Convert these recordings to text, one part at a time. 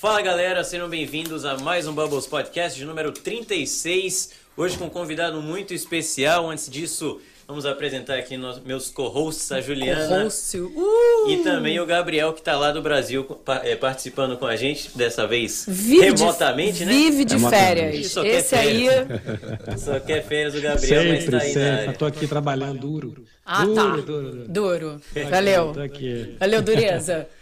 Fala galera, sejam bem-vindos a mais um Bubbles Podcast de número 36. Hoje com um convidado muito especial. Antes disso, vamos apresentar aqui nos, meus co-hosts, a Juliana Uh! e também o Gabriel, que está lá do Brasil pa- é, participando com a gente, dessa vez Vive de- remotamente, né? Vive de Remotamente. férias. Esse aí. Só quer férias o Gabriel, mas Sempre, está aí na sempre. tô aqui trabalhando duro. Ah, duro, tá. Duro, duro. Duro. Valeu. aqui, Tô aqui. Valeu, dureza.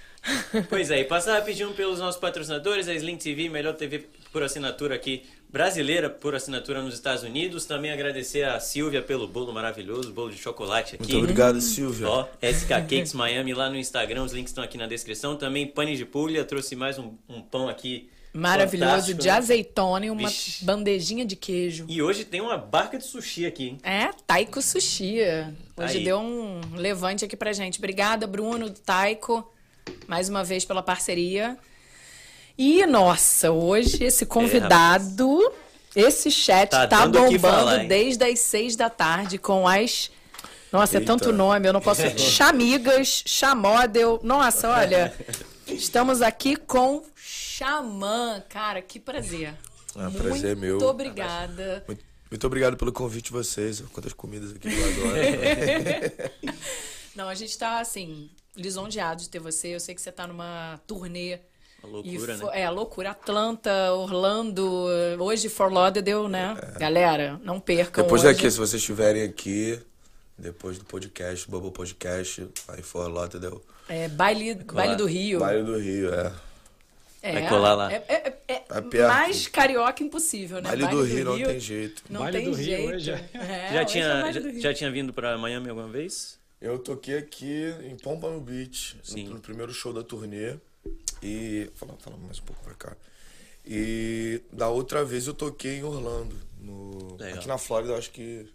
Pois é, e passar rapidinho pelos nossos patrocinadores, a Sling TV, melhor TV por assinatura aqui, brasileira por assinatura nos Estados Unidos. Também agradecer a Silvia pelo bolo maravilhoso, bolo de chocolate aqui. Muito obrigado, Silvia. Ó, SK Cakes Miami lá no Instagram, os links estão aqui na descrição. Também Pane de Pulha, trouxe mais um, um pão aqui. Maravilhoso. fantástico, De né? azeitona e uma Vixe. bandejinha de queijo. E hoje tem uma barca de sushi aqui, hein? É, Taiko Sushi. Hoje Aí. deu um levante aqui pra gente. Obrigada, Bruno, do Taiko, mais uma vez pela parceria. E, nossa, hoje esse convidado, esse chat Tá tá, bombando falar, desde as seis da tarde com as. Nossa, é Eita. tanto nome, eu não posso. Chamigas, Chamodel. Nossa, olha. Estamos aqui com Xamã. Cara, que prazer. Ah, prazer é meu. Muito obrigada. Muito, muito obrigado pelo convite de vocês. Quantas comidas aqui que eu adoro. Não, a gente tá, assim, lisonjeado de ter você. Eu sei que você tá numa turnê. Uma loucura, e fo- né? É, loucura. Atlanta, Orlando, hoje Fort Lauderdale, né? Galera, não percam depois hoje. daqui, se vocês estiverem aqui, depois do podcast, Bubble Podcast, aí for Lauderdale. É, baile, baile do Rio. Baile do Rio, é. É, Vai colar lá. É, é- é Tá perto. mais carioca impossível, né? Baile do Rio não tem jeito. Não Baile tem do Rio jeito. hoje é- É, já, hoje é tinha, baile já, do Rio. já tinha vindo pra Miami alguma vez? Eu toquei aqui em Pompano Beach, Sim. no, no primeiro show da turnê. E. Fala, fala mais um pouco pra cá. E da outra vez eu toquei em Orlando. No, Legal. aqui na Flórida, eu acho que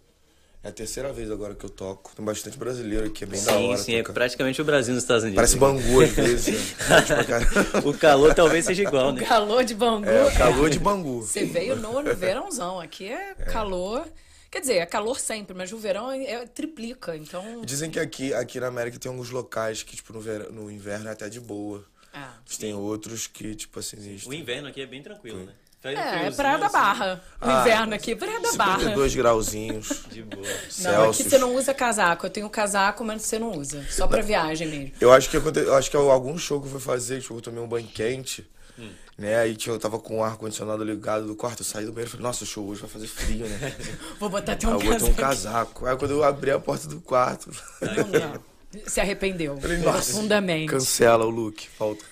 é a terceira vez agora que eu toco. Tem bastante brasileiro aqui, é bem da sim, hora. sim, é tocar. praticamente o Brasil nos Estados Unidos. Parece Bangu às vezes. né? O calor talvez seja igual, né? Calor de Bangu. é o calor de Bangu. Você veio no, no verãozão. Aqui é, calor. Quer dizer, é calor sempre, mas o verão é, é- triplica. Então. Dizem que aqui, aqui na América tem alguns locais que, tipo, no, ver... no inverno é até de boa. Ah. Mas tem outros que, tipo assim, eles O inverno aqui é bem tranquilo, né? Faz um É, é Praia da assim, Barra. O Ah, inverno aqui, Praia da Barra. 52 grauzinhos. De boa. Não, aqui você não usa casaco. Eu tenho casaco, mas você não usa. Só pra viagem mesmo. Eu acho que eu acho que é algum show que eu fui fazer, tipo, eu tomei um banho quente, Hum. Né? Aí tinha, eu tava com o ar-condicionado ligado do quarto, eu saí do banheiro e falei, nossa, show hoje vai fazer frio, né? Vou botar até Aí um eu botei um casaco. Aí quando eu abri a porta do quarto, Não. Se arrependeu. falei, nossa, Profundamente. cancela o look, falta.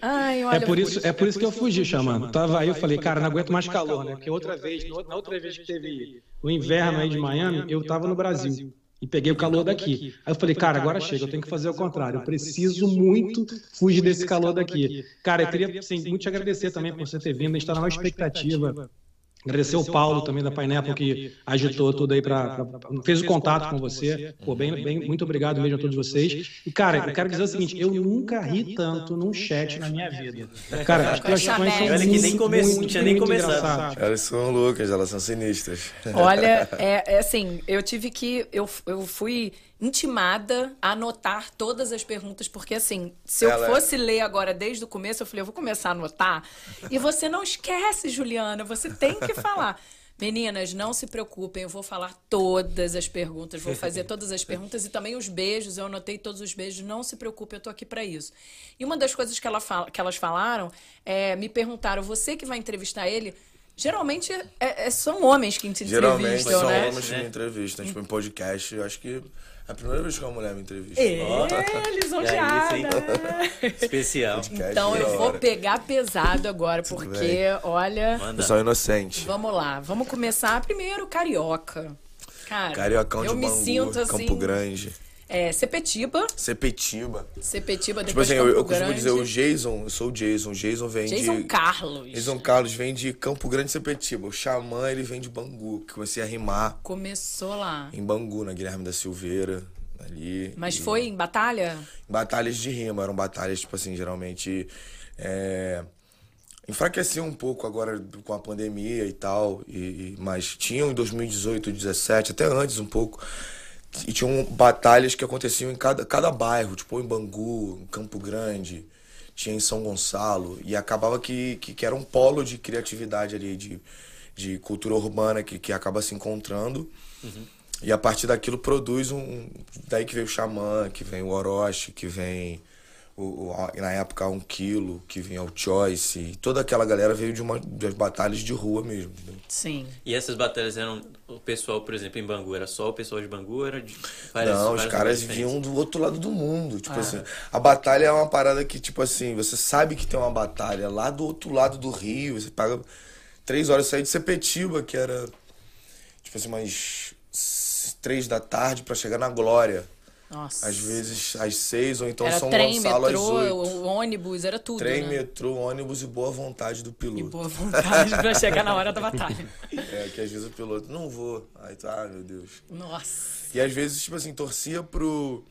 Ai, olha. É por isso, é por isso que eu fugi, chamando. Tava aí, eu falei, cara, não aguento mais calor, né? Porque outra vez, na outra vez que teve o inverno aí de Miami, eu tava no Brasil. E peguei o calor daqui. Aí eu falei, cara, agora chega, eu tenho que fazer o contrário. Eu preciso muito fugir desse calor daqui. Cara, eu queria assim, muito te agradecer também por você ter vindo. A gente tá na maior expectativa. Agradecer o Paulo também da Pineapple que agitou tudo aí para fez o contato com você. Pô, bem, bem, muito obrigado mesmo a todos vocês. E cara, eu quero dizer o seguinte, eu nunca ri tanto num chat na minha vida. Cara, as questões são Olha que nem muito, come- não tinha nem começado. Elas são loucas, elas são sinistras. Olha, é, é assim, eu tive que. Eu, eu fui intimada a anotar todas as perguntas, porque assim, se eu Ela- fosse ler agora desde o começo, eu falei, eu vou começar a anotar. E você não esquece, Juliana, você tem que falar. Meninas, não se preocupem, eu vou falar todas as perguntas, vou fazer todas as perguntas e também os beijos, eu anotei todos os beijos, não se preocupe, eu tô aqui para isso. E uma das coisas que, ela fala- que elas falaram, é, me perguntaram, você que vai entrevistar ele, geralmente é- é- são homens que te Geralmente entrevistam, são né? homens que me entrevistam. Tipo, em podcast, eu acho que é a primeira vez que uma mulher me entrevista. É, lisonjeada. E aí, Especial. Podcast Então é eu vou pegar pesado agora, porque, olha, Manda. Pessoal inocente. vamos lá, vamos começar primeiro carioca. Cara, Cariocão eu de me Bangu, sinto assim, Campo Grande. É, Sepetiba, Sepetiba. Sepetiba Tipo depois assim, eu, Campo eu costumo dizer o Jason, eu sou o Jason. O Jason vem Jason de. Carlos. Jason Carlos vem de Campo Grande Sepetiba. O Xamã, ele vem de Bangu, que comecei a rimar Começou lá. em Bangu, na Guilherme da Silveira, ali. Mas E- foi em batalha? Batalhas de rima, eram batalhas, tipo assim, geralmente. É... Enfraqueceu um pouco agora com a pandemia e tal, e, e- mas tinham em 2018, 2017, até antes um pouco. E tinham batalhas que aconteciam em cada, cada bairro, tipo em Bangu, em Campo Grande. tinha em São Gonçalo, e acabava que, que, que era um polo de criatividade ali, de, de cultura urbana que, que acaba se encontrando. E a partir daquilo produz um. Daí que veio o Xamã, que vem o Orochi, que vem o, o- na época um quilo, que vinha o Choice. E toda aquela galera veio de uma das batalhas de rua mesmo. entendeu? Sim. E essas batalhas eram o pessoal, por exemplo, em Bangu, era só o pessoal de Bangu, era de várias, Não, os várias caras lugares vinham do outro lado do mundo. Tipo assim, a batalha é uma parada que, tipo assim, você sabe que tem uma batalha lá do outro lado do Rio. Você paga três horas, saí de Sepetiba, que era, tipo assim, umas s- três da tarde pra chegar na Glória. Nossa. Às vezes às seis, ou então era São trem, Gonçalo às metrô, oito. o ônibus, era tudo. Trem, né? metrô, ônibus e boa vontade do E piloto. boa vontade pra chegar na hora da batalha. É, que às vezes o piloto, não vou. Aí tu, ah, meu Deus. Nossa. E às vezes, tipo assim, torcia pro.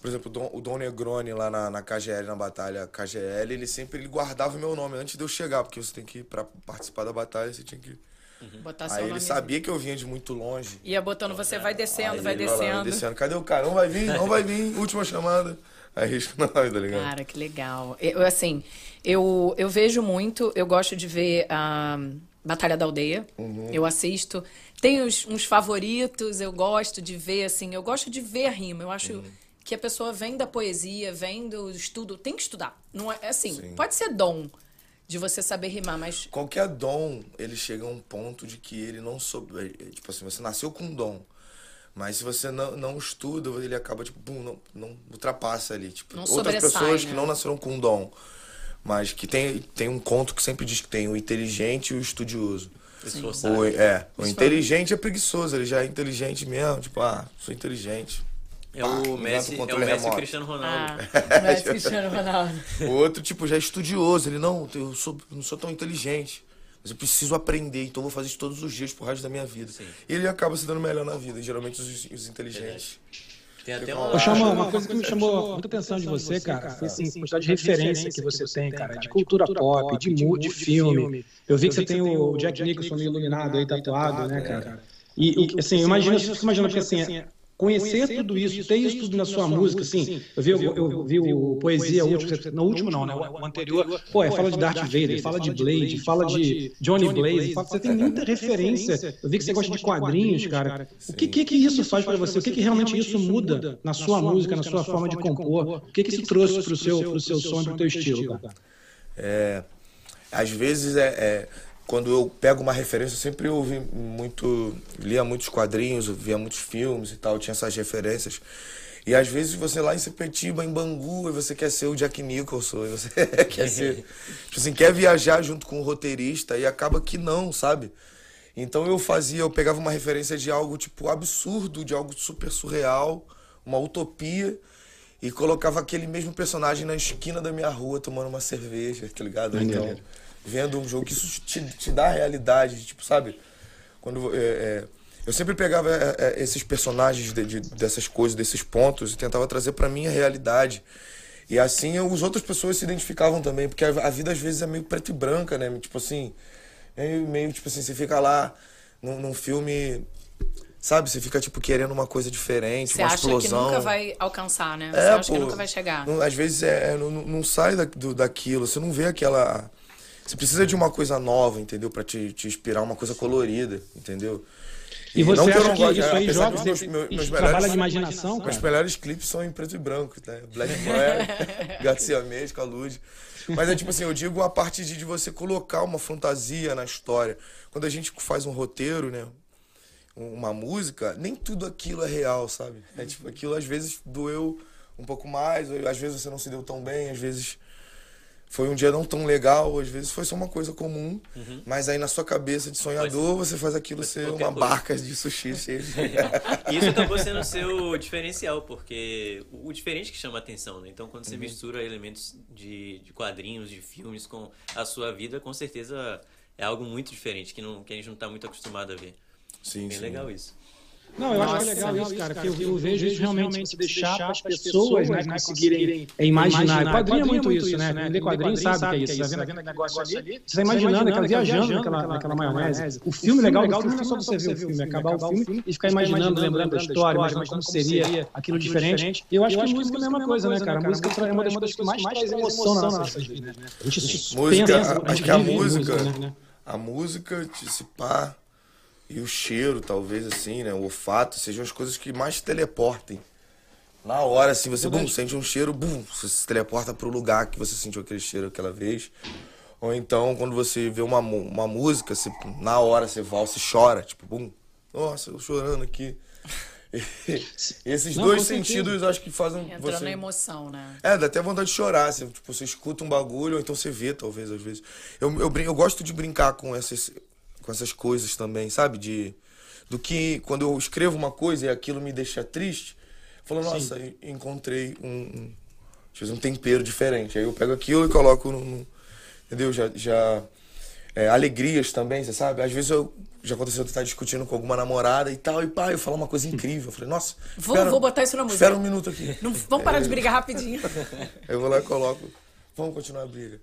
Por exemplo, o Dom, o Dom Negroni lá na, na KGL, na batalha KGL, ele sempre ele guardava o meu nome antes de eu chegar, porque você tem que ir pra participar da batalha, você tinha que. Botar seu Aí ele sabia que eu vinha de muito longe. Ia botando, você vai descendo, Aí vai lá, descendo. descendo. Cadê o cara? Não vai vir, não vai vir, última chamada. Aí risca o nome, tá ligado? Cara, que legal. Eu, assim, eu, eu vejo muito, eu gosto de ver a Batalha da Aldeia. Uhum. Eu assisto. Tem uns, uns favoritos, eu gosto de ver, assim, eu gosto de ver a rima. Eu acho Uhum. que a pessoa vem da poesia, vem do estudo, tem que estudar. Não é é assim, Sim. pode ser dom de você saber rimar, mas Qualquer dom, ele chega a um ponto de que ele não soube. Tipo assim, você nasceu com um dom. Mas se você não, não estuda, ele acaba, tipo, pum, não, não ultrapassa ali. Tipo, Não outras pessoas né? que não nasceram com um dom. Mas que tem, tem um conto que sempre diz que tem o inteligente e o estudioso. O, é, o inteligente é preguiçoso, ele já é inteligente mesmo. Tipo, ah, sou inteligente. É o inventa Messi, um é o Messi e o. Cristiano Ronaldo. ah, é Cristiano Ronaldo. O outro, tipo, já é estudioso. Ele, não, eu sou, não sou tão inteligente. Mas eu preciso aprender, então eu vou fazer isso todos os dias pro resto da minha vida. Sim. E ele acaba se dando melhor na vida, geralmente os, os inteligentes. Tem até uma... Ô, Xamã, uma coisa que me chamou muita atenção de você, cara, foi assim, a quantidade de referência que você tem, cara, de cultura pop, de, mu- de filme. Eu vi que você tem o Jack Nicholson meio iluminado aí, tatuado, né, cara? E, e, assim, imagina, eu fico imaginando que assim, conhecer tudo isso, ter isso tudo na sua música, assim, eu vi, eu, eu vi o Poesia último, você- no último não, né, o anterior, pô, é, fala de Darth Vader, fala de Blade, fala de Johnny Blaze, você tem muita referência, eu vi que você gosta de quadrinhos, cara. O que que, que isso faz pra você? O que que realmente isso muda na sua música, na sua forma de compor? O que que isso trouxe pro seu, pro seu som pro teu estilo, cara? É, às vezes, é, é, quando eu pego uma referência, eu sempre ouvi muito, lia muitos quadrinhos, via muitos filmes e tal, tinha essas referências. E às vezes você lá em Sepetiba, em Bangu, e você quer ser o Jack Nicholson, e você quer ser. Tipo assim, quer viajar junto com o roteirista e acaba que não, sabe? Então eu fazia, eu pegava uma referência de algo tipo absurdo, de algo super surreal, uma utopia, e colocava aquele mesmo personagem na esquina da minha rua tomando uma cerveja, tá ligado? Então, vendo um jogo que isso te, te dá realidade, tipo, sabe? Quando é, é, eu sempre pegava é, é, esses personagens de- de- dessas coisas, desses pontos e tentava trazer pra minha realidade. E assim eu- as outras pessoas se identificavam também, porque a, a vida às vezes é meio preto e branca, né? Tipo assim, meio, meio tipo assim, você fica lá num, num filme, sabe? Você fica tipo querendo uma coisa diferente, Você uma acha explosão. que nunca vai alcançar, né? Você É, acha que pô, nunca vai chegar. não- às vezes é, é, não, não- não sai da, do, daquilo, você não vê aquela. Você precisa de uma coisa nova, entendeu? Pra te, te inspirar uma coisa colorida, entendeu? E você não que eu acha não que goste, isso aí joga, meus, meus, meus melhores, de imaginação, meus melhores clipes são em preto e branco, né? Black Boy, Garcia Mendes, Calude. Mas é tipo assim, eu digo a parte de, de você colocar uma fantasia na história. Quando a gente faz um roteiro, né? um- Uma música, nem tudo aquilo é real, sabe? É tipo, aquilo às vezes doeu um pouco mais, ou às vezes você não se deu tão bem, às vezes foi um dia não tão legal, às vezes foi só uma coisa comum, mas aí na sua cabeça de sonhador você faz aquilo ser uma coisa. barca de sushi de... Isso acabou sendo o seu diferencial, porque o diferente que chama atenção, né? Então, quando Uhum. você mistura elementos de, de quadrinhos, de filmes com a sua vida, com certeza é algo muito diferente, que, não, que a gente não está muito acostumado a ver. Sim, Bem sim. legal isso. Não, eu acho que é legal isso, cara, porque eu, eu vejo isso realmente, você deixar para as pessoas né, conseguirem imaginar. O quadrinho é muito isso, né? Ler quadrinho sabe o que é isso. Você está vendo aquele negócio ali, você está imaginando, aquela, viajando naquela, naquela maionese. O filme legal do filme não é só você ver o filme, acabar o filme e ficar imaginando, lembrando da história, imaginando como seria aquilo diferente. Eu acho que a música é a mesma coisa, né, cara? A música é uma das coisas que mais traz emoção na nossa vida. A gente música, acho que a música, a música, se pá e o cheiro, talvez assim, né? O olfato, sejam as coisas que mais teleportem. Na hora, assim, você bum, sente um cheiro, bum, você se teleporta pro lugar que você sentiu aquele cheiro aquela vez. Ou então, quando você vê uma, uma música, você, na hora você valsa e chora, tipo, bum, nossa, eu chorando aqui. Esses Não, dois sentidos acho que fazem Entra você... na emoção, né? É, dá até vontade de chorar. Assim, tipo, você escuta um bagulho, ou então você vê, talvez, às vezes. Eu, eu, eu, eu gosto de brincar com essas, com essas coisas também, sabe? De do que quando eu escrevo uma coisa e aquilo me deixa triste, falo, nossa, Sim. encontrei um, um, um tempero diferente. Aí eu pego aquilo e coloco no, no entendeu? Já, já é, alegrias também, você sabe? Às vezes eu já aconteceu de estar discutindo com alguma namorada e tal, e pá, eu falo uma coisa incrível. Eu falei, nossa, vou, espera, vou botar isso na música. Espera um minuto aqui. Não, vamos parar é, de brigar rapidinho. eu vou lá e coloco, vamos continuar a briga.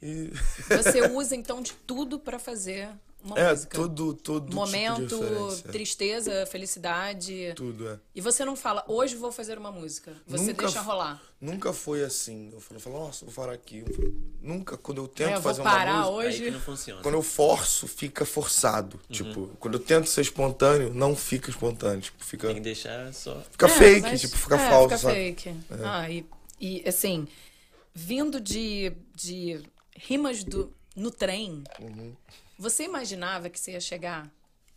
E... Você usa então de tudo para fazer uma é, música. todo, todo Momento, tipo tristeza, felicidade. Tudo, é. E você não fala, hoje vou fazer uma música. Você nunca, deixa rolar. Nunca foi assim. Eu falo, falo nossa, vou parar aqui. Nunca, quando eu tento é, eu fazer parar uma música. Hoje... Aí não funciona. Quando eu forço, fica forçado. Uhum. Tipo, quando eu tento ser espontâneo, não fica espontâneo. Tipo, fica... Tem que deixar só. Fica é, fake, mas... tipo, fica é, falso. Fica sabe? fake. É. Ah, e, e assim, vindo de, de rimas do, no trem. Uhum. Você imaginava que você ia chegar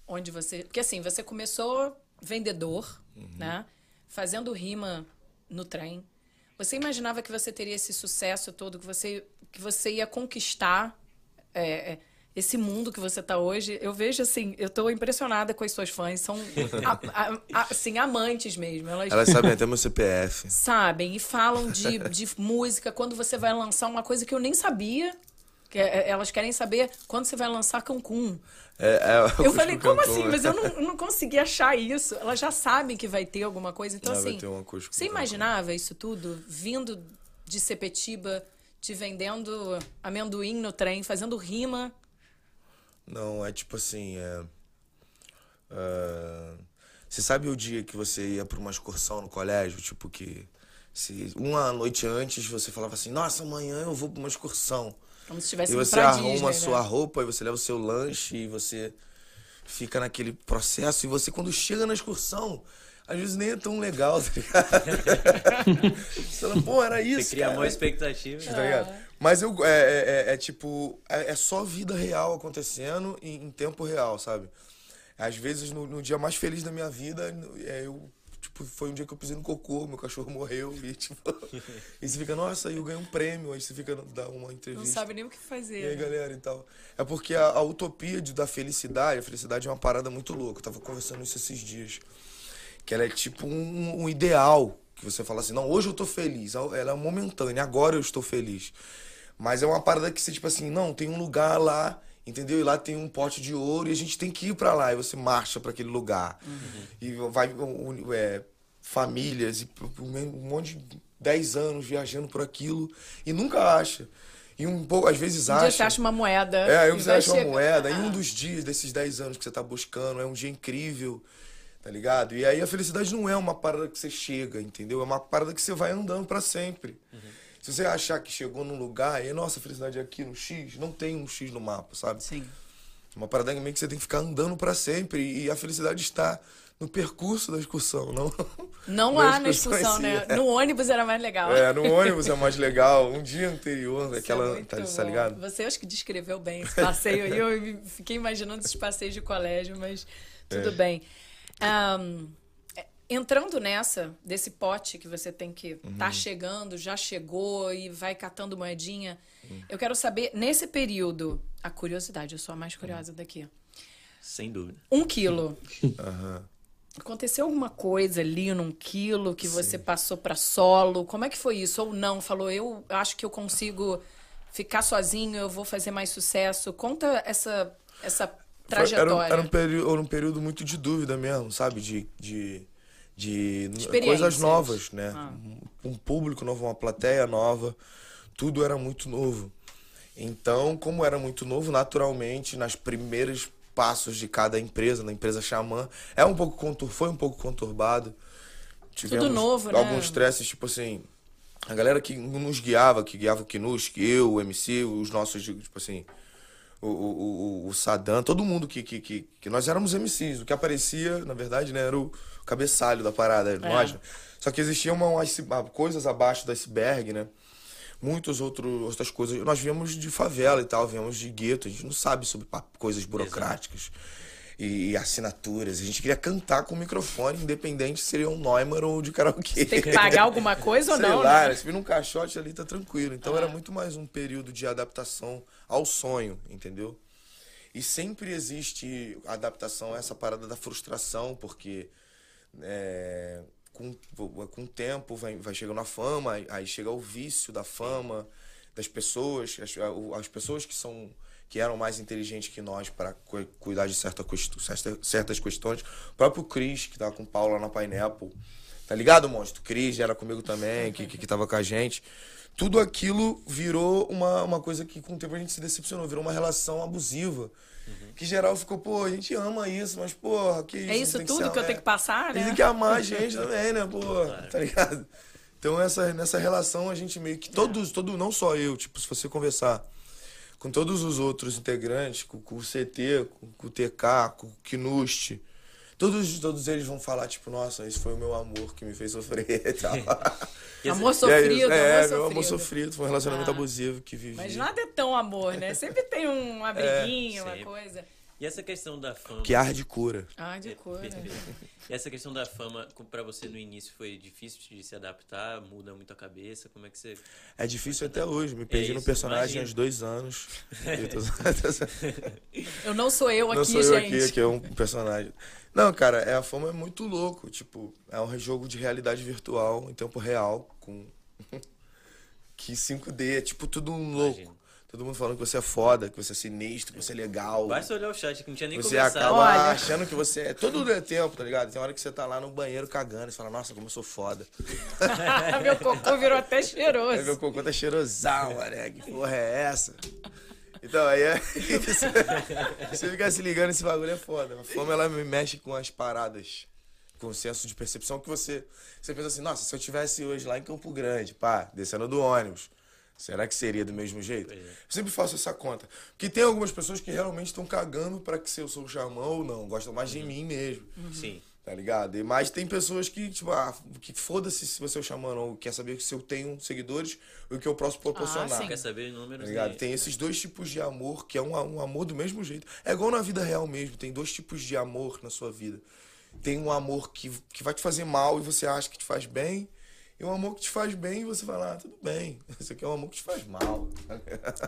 onde você. Porque assim, você começou vendedor, uhum. né? Fazendo rima no trem. Você imaginava que você teria esse sucesso todo, que você, que você ia conquistar é, é esse mundo que você está hoje? Eu vejo assim, eu estou impressionada com as suas fãs, são a, a, assim, amantes mesmo. Elas, Elas sabem até meu CPF. Sabem, e falam de, de música, quando você vai lançar uma coisa que eu nem sabia, que é, é, elas querem saber quando você vai lançar Cancún. É, é, eu falei, como assim? Mas eu não, não consegui achar isso. Elas já sabem que vai ter alguma coisa. Então, assim, um você imaginava isso tudo vindo de Sepetiba, te vendendo amendoim no trem, fazendo rima? Não, é tipo assim. É, uh, você sabe o dia que você ia para uma excursão no colégio? Tipo que. Se uma noite antes você falava assim: Nossa, amanhã eu vou para uma excursão. Como se estivesse E você arruma a sua né? roupa, e você leva o seu lanche, e você fica naquele processo. E você, quando chega na excursão, às vezes nem é tão legal, tá ligado? você fala, pô, era isso. Você cria cara. uma expectativa. Tá ligado? Mas eu, é, é, é, é tipo, é, é, só vida real acontecendo em, em tempo real, sabe? Às vezes, no, no, dia mais feliz da minha vida, é, eu Tipo, foi um dia que eu pisei no cocô, meu cachorro morreu e, tipo. e você fica, nossa, aí eu ganhei um prêmio, aí você fica, dá uma entrevista. Não sabe nem o que fazer. E aí, né? galera, e tal. É porque a, a, utopia de, da felicidade, a felicidade é uma parada muito louca. Eu tava conversando isso esses dias. Que ela é tipo um, um ideal. Que você fala assim, não, hoje eu tô feliz. Ela é momentânea, agora eu estou feliz. Mas é uma parada que você, tipo assim, não, tem um lugar lá entendeu? E lá tem um pote de ouro e a gente tem que ir para lá. E você marcha para aquele lugar. Uhum. E vai é, famílias e um monte de 10 anos viajando por aquilo e nunca acha. E um pouco, às vezes um acha. Dia você acha uma moeda. É, aí você acha chegar... uma moeda. Ah. E um dos dias desses 10 anos que você tá buscando é um dia incrível, tá ligado? E aí a felicidade não é uma parada que você chega, entendeu? É uma parada que você vai andando para sempre. Uhum. Se você achar que chegou num lugar e, nossa, a felicidade é aqui no X, não tem um X no mapa, sabe? Sim. Uma parada que você tem que ficar andando para sempre e a felicidade está no percurso da excursão, não. Não lá na excursão, né? No ônibus era mais legal. É, no ônibus é mais legal. Um dia anterior, aquela. É tá, tá, ligado? Você acho que descreveu bem esse passeio aí. Eu fiquei imaginando esses passeios de colégio, mas tudo é. bem. Um, entrando nessa, desse pote que você tem que uhum. tá chegando, já chegou e vai catando moedinha, uhum. eu quero saber, nesse período, a curiosidade, eu sou a mais curiosa daqui. Sem dúvida. Um quilo. Uhum. Aconteceu alguma coisa ali num quilo que Sim. você passou para solo? Como é que foi isso? Ou não? Falou, eu acho que eu consigo ficar sozinho, eu vou fazer mais sucesso. Conta essa, essa trajetória. Era, era, um período, era um período muito de dúvida mesmo, sabe? De, de, de coisas novas, né? Ah. Um público novo, uma plateia nova. Tudo era muito novo. Então, como era muito novo, naturalmente, nas primeiros passos de cada empresa, na empresa Xamã, é um pouco contur... foi um pouco conturbado. Tivemos Tudo novo, né? alguns stresses, tipo assim, a galera que nos guiava, que guiava o Kinus, que eu, o MC, os nossos, tipo assim, o, o, o Saddam, todo mundo que, que, que, que, nós éramos MCs. O que aparecia, na verdade, né, era o cabeçalho da parada, é. nós. Né? Só que existiam uma, coisas abaixo do iceberg, né? muitas outras coisas. Nós viemos de favela e tal, viemos de gueto, a gente não sabe sobre coisas burocráticas e, assinaturas. A gente queria cantar com o microfone, independente se seria um Neumann ou de karaokê. Tem que pagar alguma coisa ou Sei não? Lá, né? Se vir num caixote ali, tá tranquilo. Então ah. era muito mais um período de adaptação ao sonho, entendeu? E sempre existe adaptação a essa parada da frustração, porque é, com, com o tempo vai, vai chegando a fama, aí chega o vício da fama, das pessoas, as, as pessoas que são que eram mais inteligentes que nós para cuidar de certa, certas questões. O próprio Cris, que tava com o Paulo lá na Pineapple. Tá ligado, monstro? Cris era comigo também, que, que, que tava com a gente. Tudo aquilo virou uma, uma coisa que com o tempo a gente se decepcionou, virou uma relação abusiva. Uhum. Que geral ficou, pô, a gente ama isso, mas, porra, que isso. É isso tudo que, que eu tenho que passar, né? Tem que amar a gente também, né, pô, tá ligado? Então, essa, nessa relação, a gente meio que. Todos, todo, não só eu, tipo, se você conversar com todos os outros integrantes, com, com o CT, com, com, o TK, com o Kinuste, todos, todos eles vão falar, tipo, nossa, esse foi o meu amor que me fez sofrer e tal. amor sofrido, é, amor meu amor sofrido, foi um relacionamento ah, abusivo que vivi. Mas nada é tão amor, né? Sempre tem uma briguinha, é, uma coisa. E essa questão da fama. Que arde cura. Arde cura. e essa questão da fama, para você no início foi difícil de se adaptar? Muda muito a cabeça? Como é que você. É difícil até hoje. Me perdi é no personagem imagina. há dois anos. eu não sou eu aqui, não sou eu gente. aqui, aqui é um personagem. Não, cara, é, a fama é muito louco. Tipo, é um jogo de realidade virtual em tempo real, com. que 5D, é tipo tudo um louco. Imagina. Todo mundo falando que você é foda, que você é sinistro, que você é legal. Basta olhar o chat que não tinha nem Você começado. acaba Olha. achando que você é. Todo é tempo, tá ligado? Tem hora que você tá lá no banheiro cagando e você fala, nossa, como eu sou foda. meu cocô virou até cheiroso. É, meu cocô tá cheirosão, mané. Que porra é essa? Então, aí é. você ficar se ligando, esse bagulho é foda. A fome ela me mexe com as paradas. Com o senso de percepção que você. Você pensa assim, nossa, se eu tivesse hoje lá em Campo Grande, pá, descendo do ônibus Será que seria do mesmo jeito? É. Eu sempre faço essa conta. Porque tem algumas pessoas que realmente estão cagando para que se eu sou xamã ou não. Gostam mais de uhum. mim mesmo. Uhum. Sim. Tá ligado? E, mas tem pessoas que, tipo, ah, que foda-se se você é o xamã ou quer saber se eu tenho seguidores ou o que eu posso proporcionar. Ah, quer saber números. Tá ligado? Tem esses dois tipos de amor, que é um, um amor do mesmo jeito. É igual na vida real mesmo. Tem dois tipos de amor na sua vida. Tem um amor que, que vai te fazer mal e você acha que te faz bem e um amor que te faz bem e você fala, ah, tudo bem, isso aqui é um amor que te faz mal.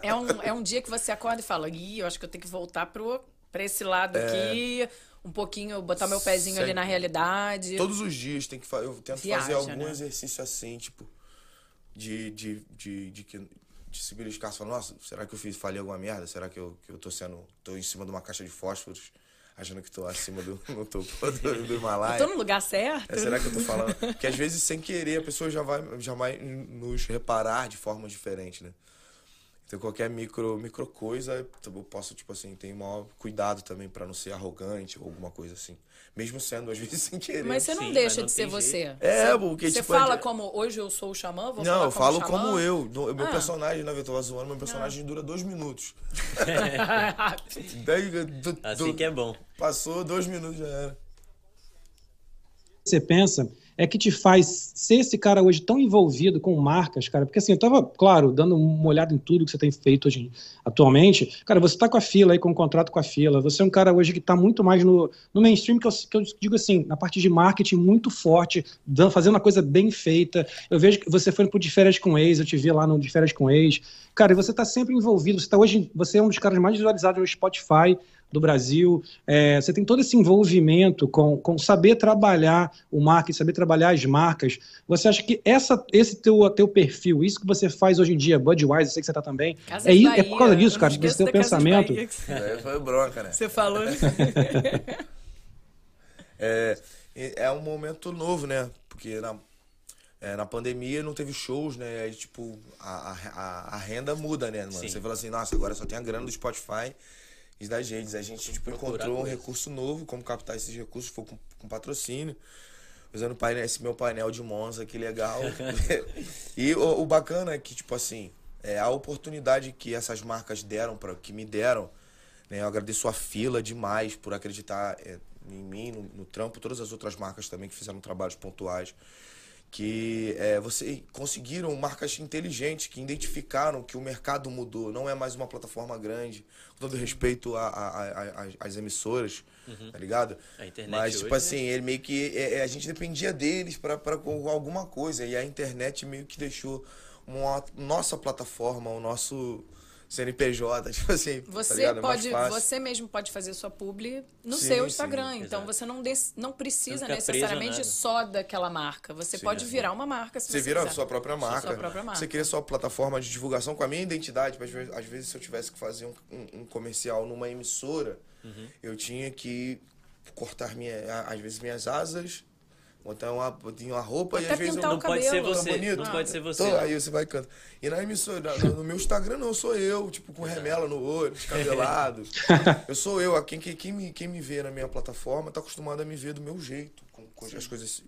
É um, é um dia que você acorda e fala, ih, eu acho que eu tenho que voltar pro, pra esse lado é... aqui, um pouquinho, botar meu pezinho Sempre. ali na realidade. Todos os dias tem que fazer, eu tento Viaja, fazer algum né? exercício assim, tipo, de, de, de, de, de, de se beliscar, falar, nossa, será que eu fiz, falei alguma merda? Será que eu, que eu tô sendo, tô em cima de uma caixa de fósforos? Achando que tô acima do no topo do, do Himalaia. Tô no lugar certo? É, será que eu tô falando? Porque às vezes, sem querer, a pessoa já vai, já vai nos reparar de formas diferentes, né? Então, qualquer micro, micro coisa, eu posso, tipo assim, ter maior cuidado também para não ser arrogante ou alguma coisa assim. Mesmo sendo, às vezes, sem querer. Mas você não Sim, deixa não de ser você. É, porque, Você tipo, fala é... como, hoje eu sou o xamã, vou Não, eu falo como, como eu. Meu ah. personagem, né, eu tava zoando, meu personagem ah. dura dois minutos. Daí, do, assim do, que é bom. Passou dois minutos, já era. Você pensa é que te faz ser esse cara hoje tão envolvido com marcas, cara? Porque assim, eu tava, claro, dando uma olhada em tudo que você tem feito hoje atualmente. Cara, você tá com a fila aí, com o um contrato com a fila. Você é um cara hoje que tá muito mais no, no mainstream, que eu, que eu digo assim, na parte de marketing muito forte, dando, fazendo uma coisa bem feita. Eu vejo que você foi pro De Férias com Ex, eu te vi lá no De Férias com Ex. Cara, e você tá sempre envolvido. Você tá hoje, você é um dos caras mais visualizados no Spotify do Brasil. É, você tem todo esse envolvimento com, com saber trabalhar o marketing, saber trabalhar as marcas. Você acha que essa, esse teu, teu perfil, isso que você faz hoje em dia, Budweiser, sei que você está também, é, é, por causa disso, cara, desse teu pensamento? É, foi bronca, né? Você falou. é, é um momento novo, né? Porque na, é, na pandemia não teve shows, né? Aí, tipo, a, a, a renda muda, né, mano? Sim. Você fala assim, nossa, agora só tem a grana do Spotify e das redes. A gente, tipo, encontrou um recurso novo, como captar esses recursos, foi com, com patrocínio. Usando painel, esse meu painel de Monza, que legal. e o, o, bacana é que, tipo assim, é a oportunidade que essas marcas deram, para que me deram, né? Eu agradeço a fila demais por acreditar é, em mim, no, no trampo, todas as outras marcas também que fizeram trabalhos pontuais que é, você conseguiram marcas inteligentes que identificaram que o mercado mudou, não é mais uma plataforma grande, com todo respeito às emissoras, uhum. tá ligado? A internet Mas, tipo hoje, assim, né? ele meio que. É, é a gente dependia deles para alguma coisa, e a internet meio que deixou uma nossa plataforma, o nosso CNPJ, tipo assim. Tá você tá pode, você mesmo pode fazer sua publi no sim, seu Instagram. Sim, então exato. você não, des, não precisa não necessariamente só daquela marca. Você sim, pode virar uma marca se você, você vira quiser. a sua própria marca. Sua própria marca. Você cria sua plataforma de divulgação com a minha identidade. Às vezes, às vezes se eu tivesse que fazer um, um, um comercial numa emissora, uhum. eu tinha que cortar minha, às vezes minhas asas Botar uma, uma roupa Até e às vezes não pode ser você. Bonito. Não pode ser você. Então, aí você vai cantar. E na emissora, no, no meu Instagram não, sou eu, tipo, com remela no olho, descabelado. eu sou eu. Quem, quem, quem, me, quem me vê na minha plataforma tá acostumado a me ver do meu jeito, com, com as coisas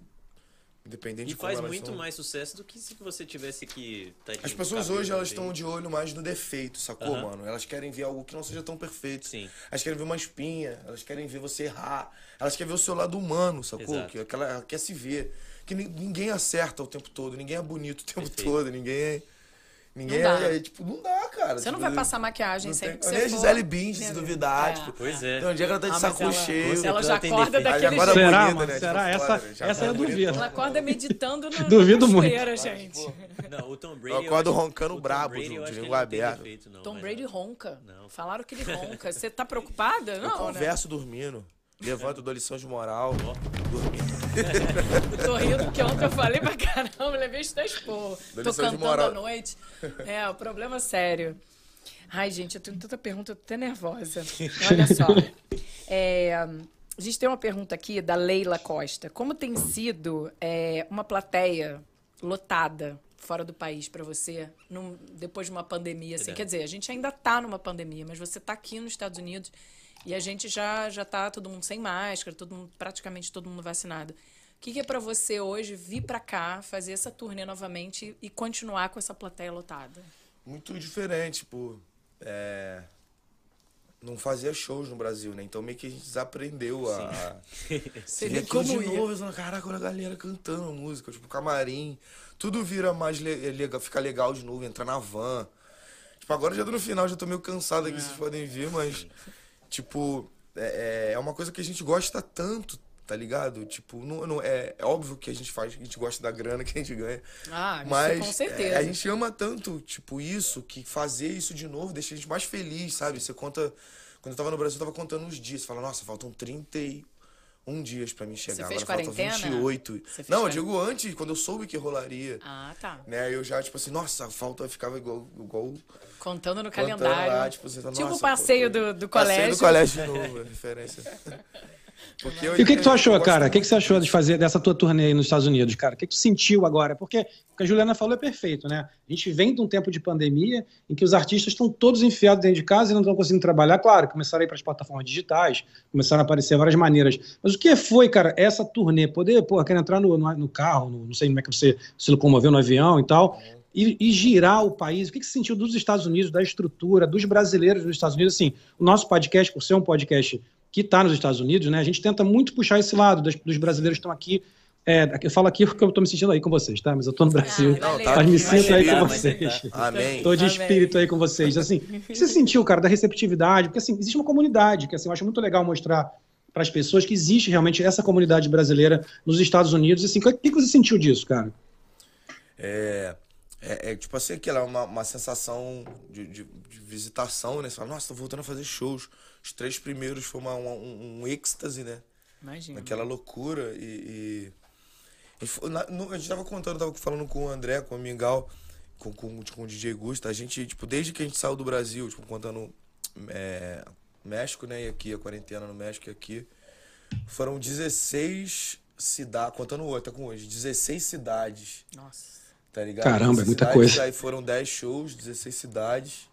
Independente e faz muito são. mais sucesso do que se você tivesse que. Tá As pessoas hoje elas estão de olho mais no defeito, sacou, uh -huh. mano? Elas querem ver algo que não seja tão perfeito. Sim. Elas querem ver uma espinha, elas querem ver você errar, elas querem ver o seu lado humano, sacou? Exato. Que ela quer se ver. Que ninguém acerta o tempo todo, ninguém é bonito o tempo Perfeito. todo, ninguém é. Ninguém não é, é, tipo, não dá, cara. Você tipo, não vai passar maquiagem sempre que você Nem a Gisele Bündchen, se duvidar, é. tipo... Pois é. Tem um dia que ela tá de ah, saco ela, cheio. Ela já acorda daquele jeito. Será, mano? Né? Será? Tipo, essa, essa eu duvido. Ela acorda meditando no, Duvido muito. gente. Não, o Tom Brady... Eu acordo roncando brabo, de língua aberta. Tom Brady ronca. Falaram que ele ronca. Você tá preocupada? Não, Eu converso dormindo. Levanto, dou lição de moral. Dormindo. eu tô rindo porque ontem eu falei pra caramba, levei os dois porros. Tô cantando à noite. É, o problema é sério. Ai, gente, eu tenho tanta pergunta, eu tô até nervosa. Olha só. É, a gente tem uma pergunta aqui da Leila Costa. Como tem sido é, uma plateia lotada fora do país para você num, depois de uma pandemia? Assim? É. Quer dizer, a gente ainda está numa pandemia, mas você está aqui nos Estados Unidos e a gente já já tá todo mundo sem máscara, todo mundo, praticamente todo mundo vacinado. O que, que é para você hoje vir para cá, fazer essa turnê novamente e continuar com essa plateia lotada? Muito diferente, tipo, é... não fazia shows no Brasil, né? Então meio que a gente desaprendeu a. Você vê como de novo, ia. caraca, olha a galera cantando música, tipo, camarim, tudo vira mais legal, fica legal de novo, entrar na van. Tipo, agora já tô no final, já tô meio cansado aqui, é. vocês podem ver, mas Tipo, é, é, é uma coisa que a gente gosta tanto, tá ligado? Tipo, não, não, é, é óbvio que a gente faz, a gente gosta da grana que a gente ganha. Ah, mas com certeza. É, a gente ama tanto, tipo, isso, que fazer isso de novo deixa a gente mais feliz, sabe? Você conta. Quando eu tava no Brasil, eu tava contando os dias. Você fala, nossa, faltam 31 dias para mim chegar. Você fez Agora quarentena? faltam 28. Não, eu digo antes, quando eu soube que rolaria. Ah, tá. Né, eu já, tipo assim, nossa, falta, ficava igual. igual Contando no Porque e o que, que tu achou, cara? O que, que você achou de fazer dessa tua turnê aí nos Estados Unidos, cara? O que, que tu sentiu agora? Porque o que a Juliana falou é perfeito, né? A gente vem de um tempo de pandemia em que os artistas estão todos enfiados dentro de casa e não estão conseguindo trabalhar. Claro, começaram a ir para as plataformas digitais, começaram a aparecer várias maneiras. Mas o que foi, cara, essa turnê? Poder, pô, querer entrar no, no, no carro, no, não sei como é que você se locomoveu no avião e tal, e, e, girar o país. O que, que você sentiu dos Estados Unidos, da estrutura, dos brasileiros dos Estados Unidos? Assim, o nosso podcast, por ser um podcast que está nos Estados Unidos, né? A gente tenta muito puxar esse lado dos, dos brasileiros que estão aqui. É, eu falo aqui porque eu estou me sentindo aí com vocês, tá? Mas eu estou no Brasil. Ah, não, tá mas me sinto aí com vocês. Amém. Estou de espírito aí com vocês. Assim, o que você sentiu, cara, da receptividade? Porque assim, existe uma comunidade que assim, eu acho muito legal mostrar para as pessoas que existe realmente essa comunidade brasileira nos Estados Unidos. Assim, o que, que você sentiu disso, cara? É, É, é tipo assim, aquela uma, uma sensação de, de, de visitação, né? Você fala, nossa, tô voltando a fazer shows. Os três primeiros foi uma, uma- um, um êxtase, né? Imagina. Naquela loucura e. e- foi- na- no- a gente tava contando, tava falando com o André, com o Mingau, com, com, com o DJ Gusta. A gente, tipo, desde que a gente saiu do Brasil, tipo, contando é, México, né? E aqui, a quarentena no México e aqui. Foram 16 cidades, contando o outro, até com hoje, 16 cidades Nossa. Tá ligado? Caramba, é muita Cidades, coisa. Aí foram 10 shows, 16 cidades.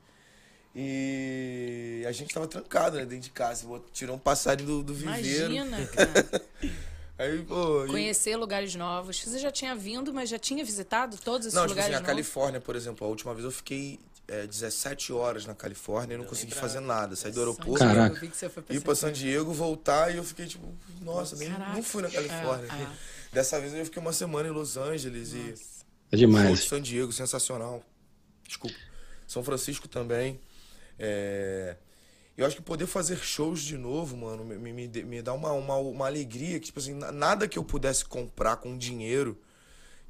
E a gente tava trancado, né, dentro de casa. Tirou um passarinho do, do viveiro. Imagina, cara. Aí, pô. e- Conhecer lugares novos. Você já tinha vindo, mas já tinha visitado todos esses Não, tipo lugares assim, a novos? Califórnia, por exemplo, a última vez eu fiquei é, 17 horas na Califórnia e não consegui fazer nada. Saí do aeroporto, Caraca. pra ir San pra San Diego, voltar e eu fiquei tipo, nossa, nem, não fui na Califórnia. É, é. Dessa vez eu fiquei uma semana em Los Angeles e É demais. San Diego, sensacional. Desculpa. São Francisco também. É, Eu acho que poder fazer shows de novo, mano, me, me, me- dá uma, uma, uma alegria que, tipo assim, na- nada que eu pudesse comprar com dinheiro,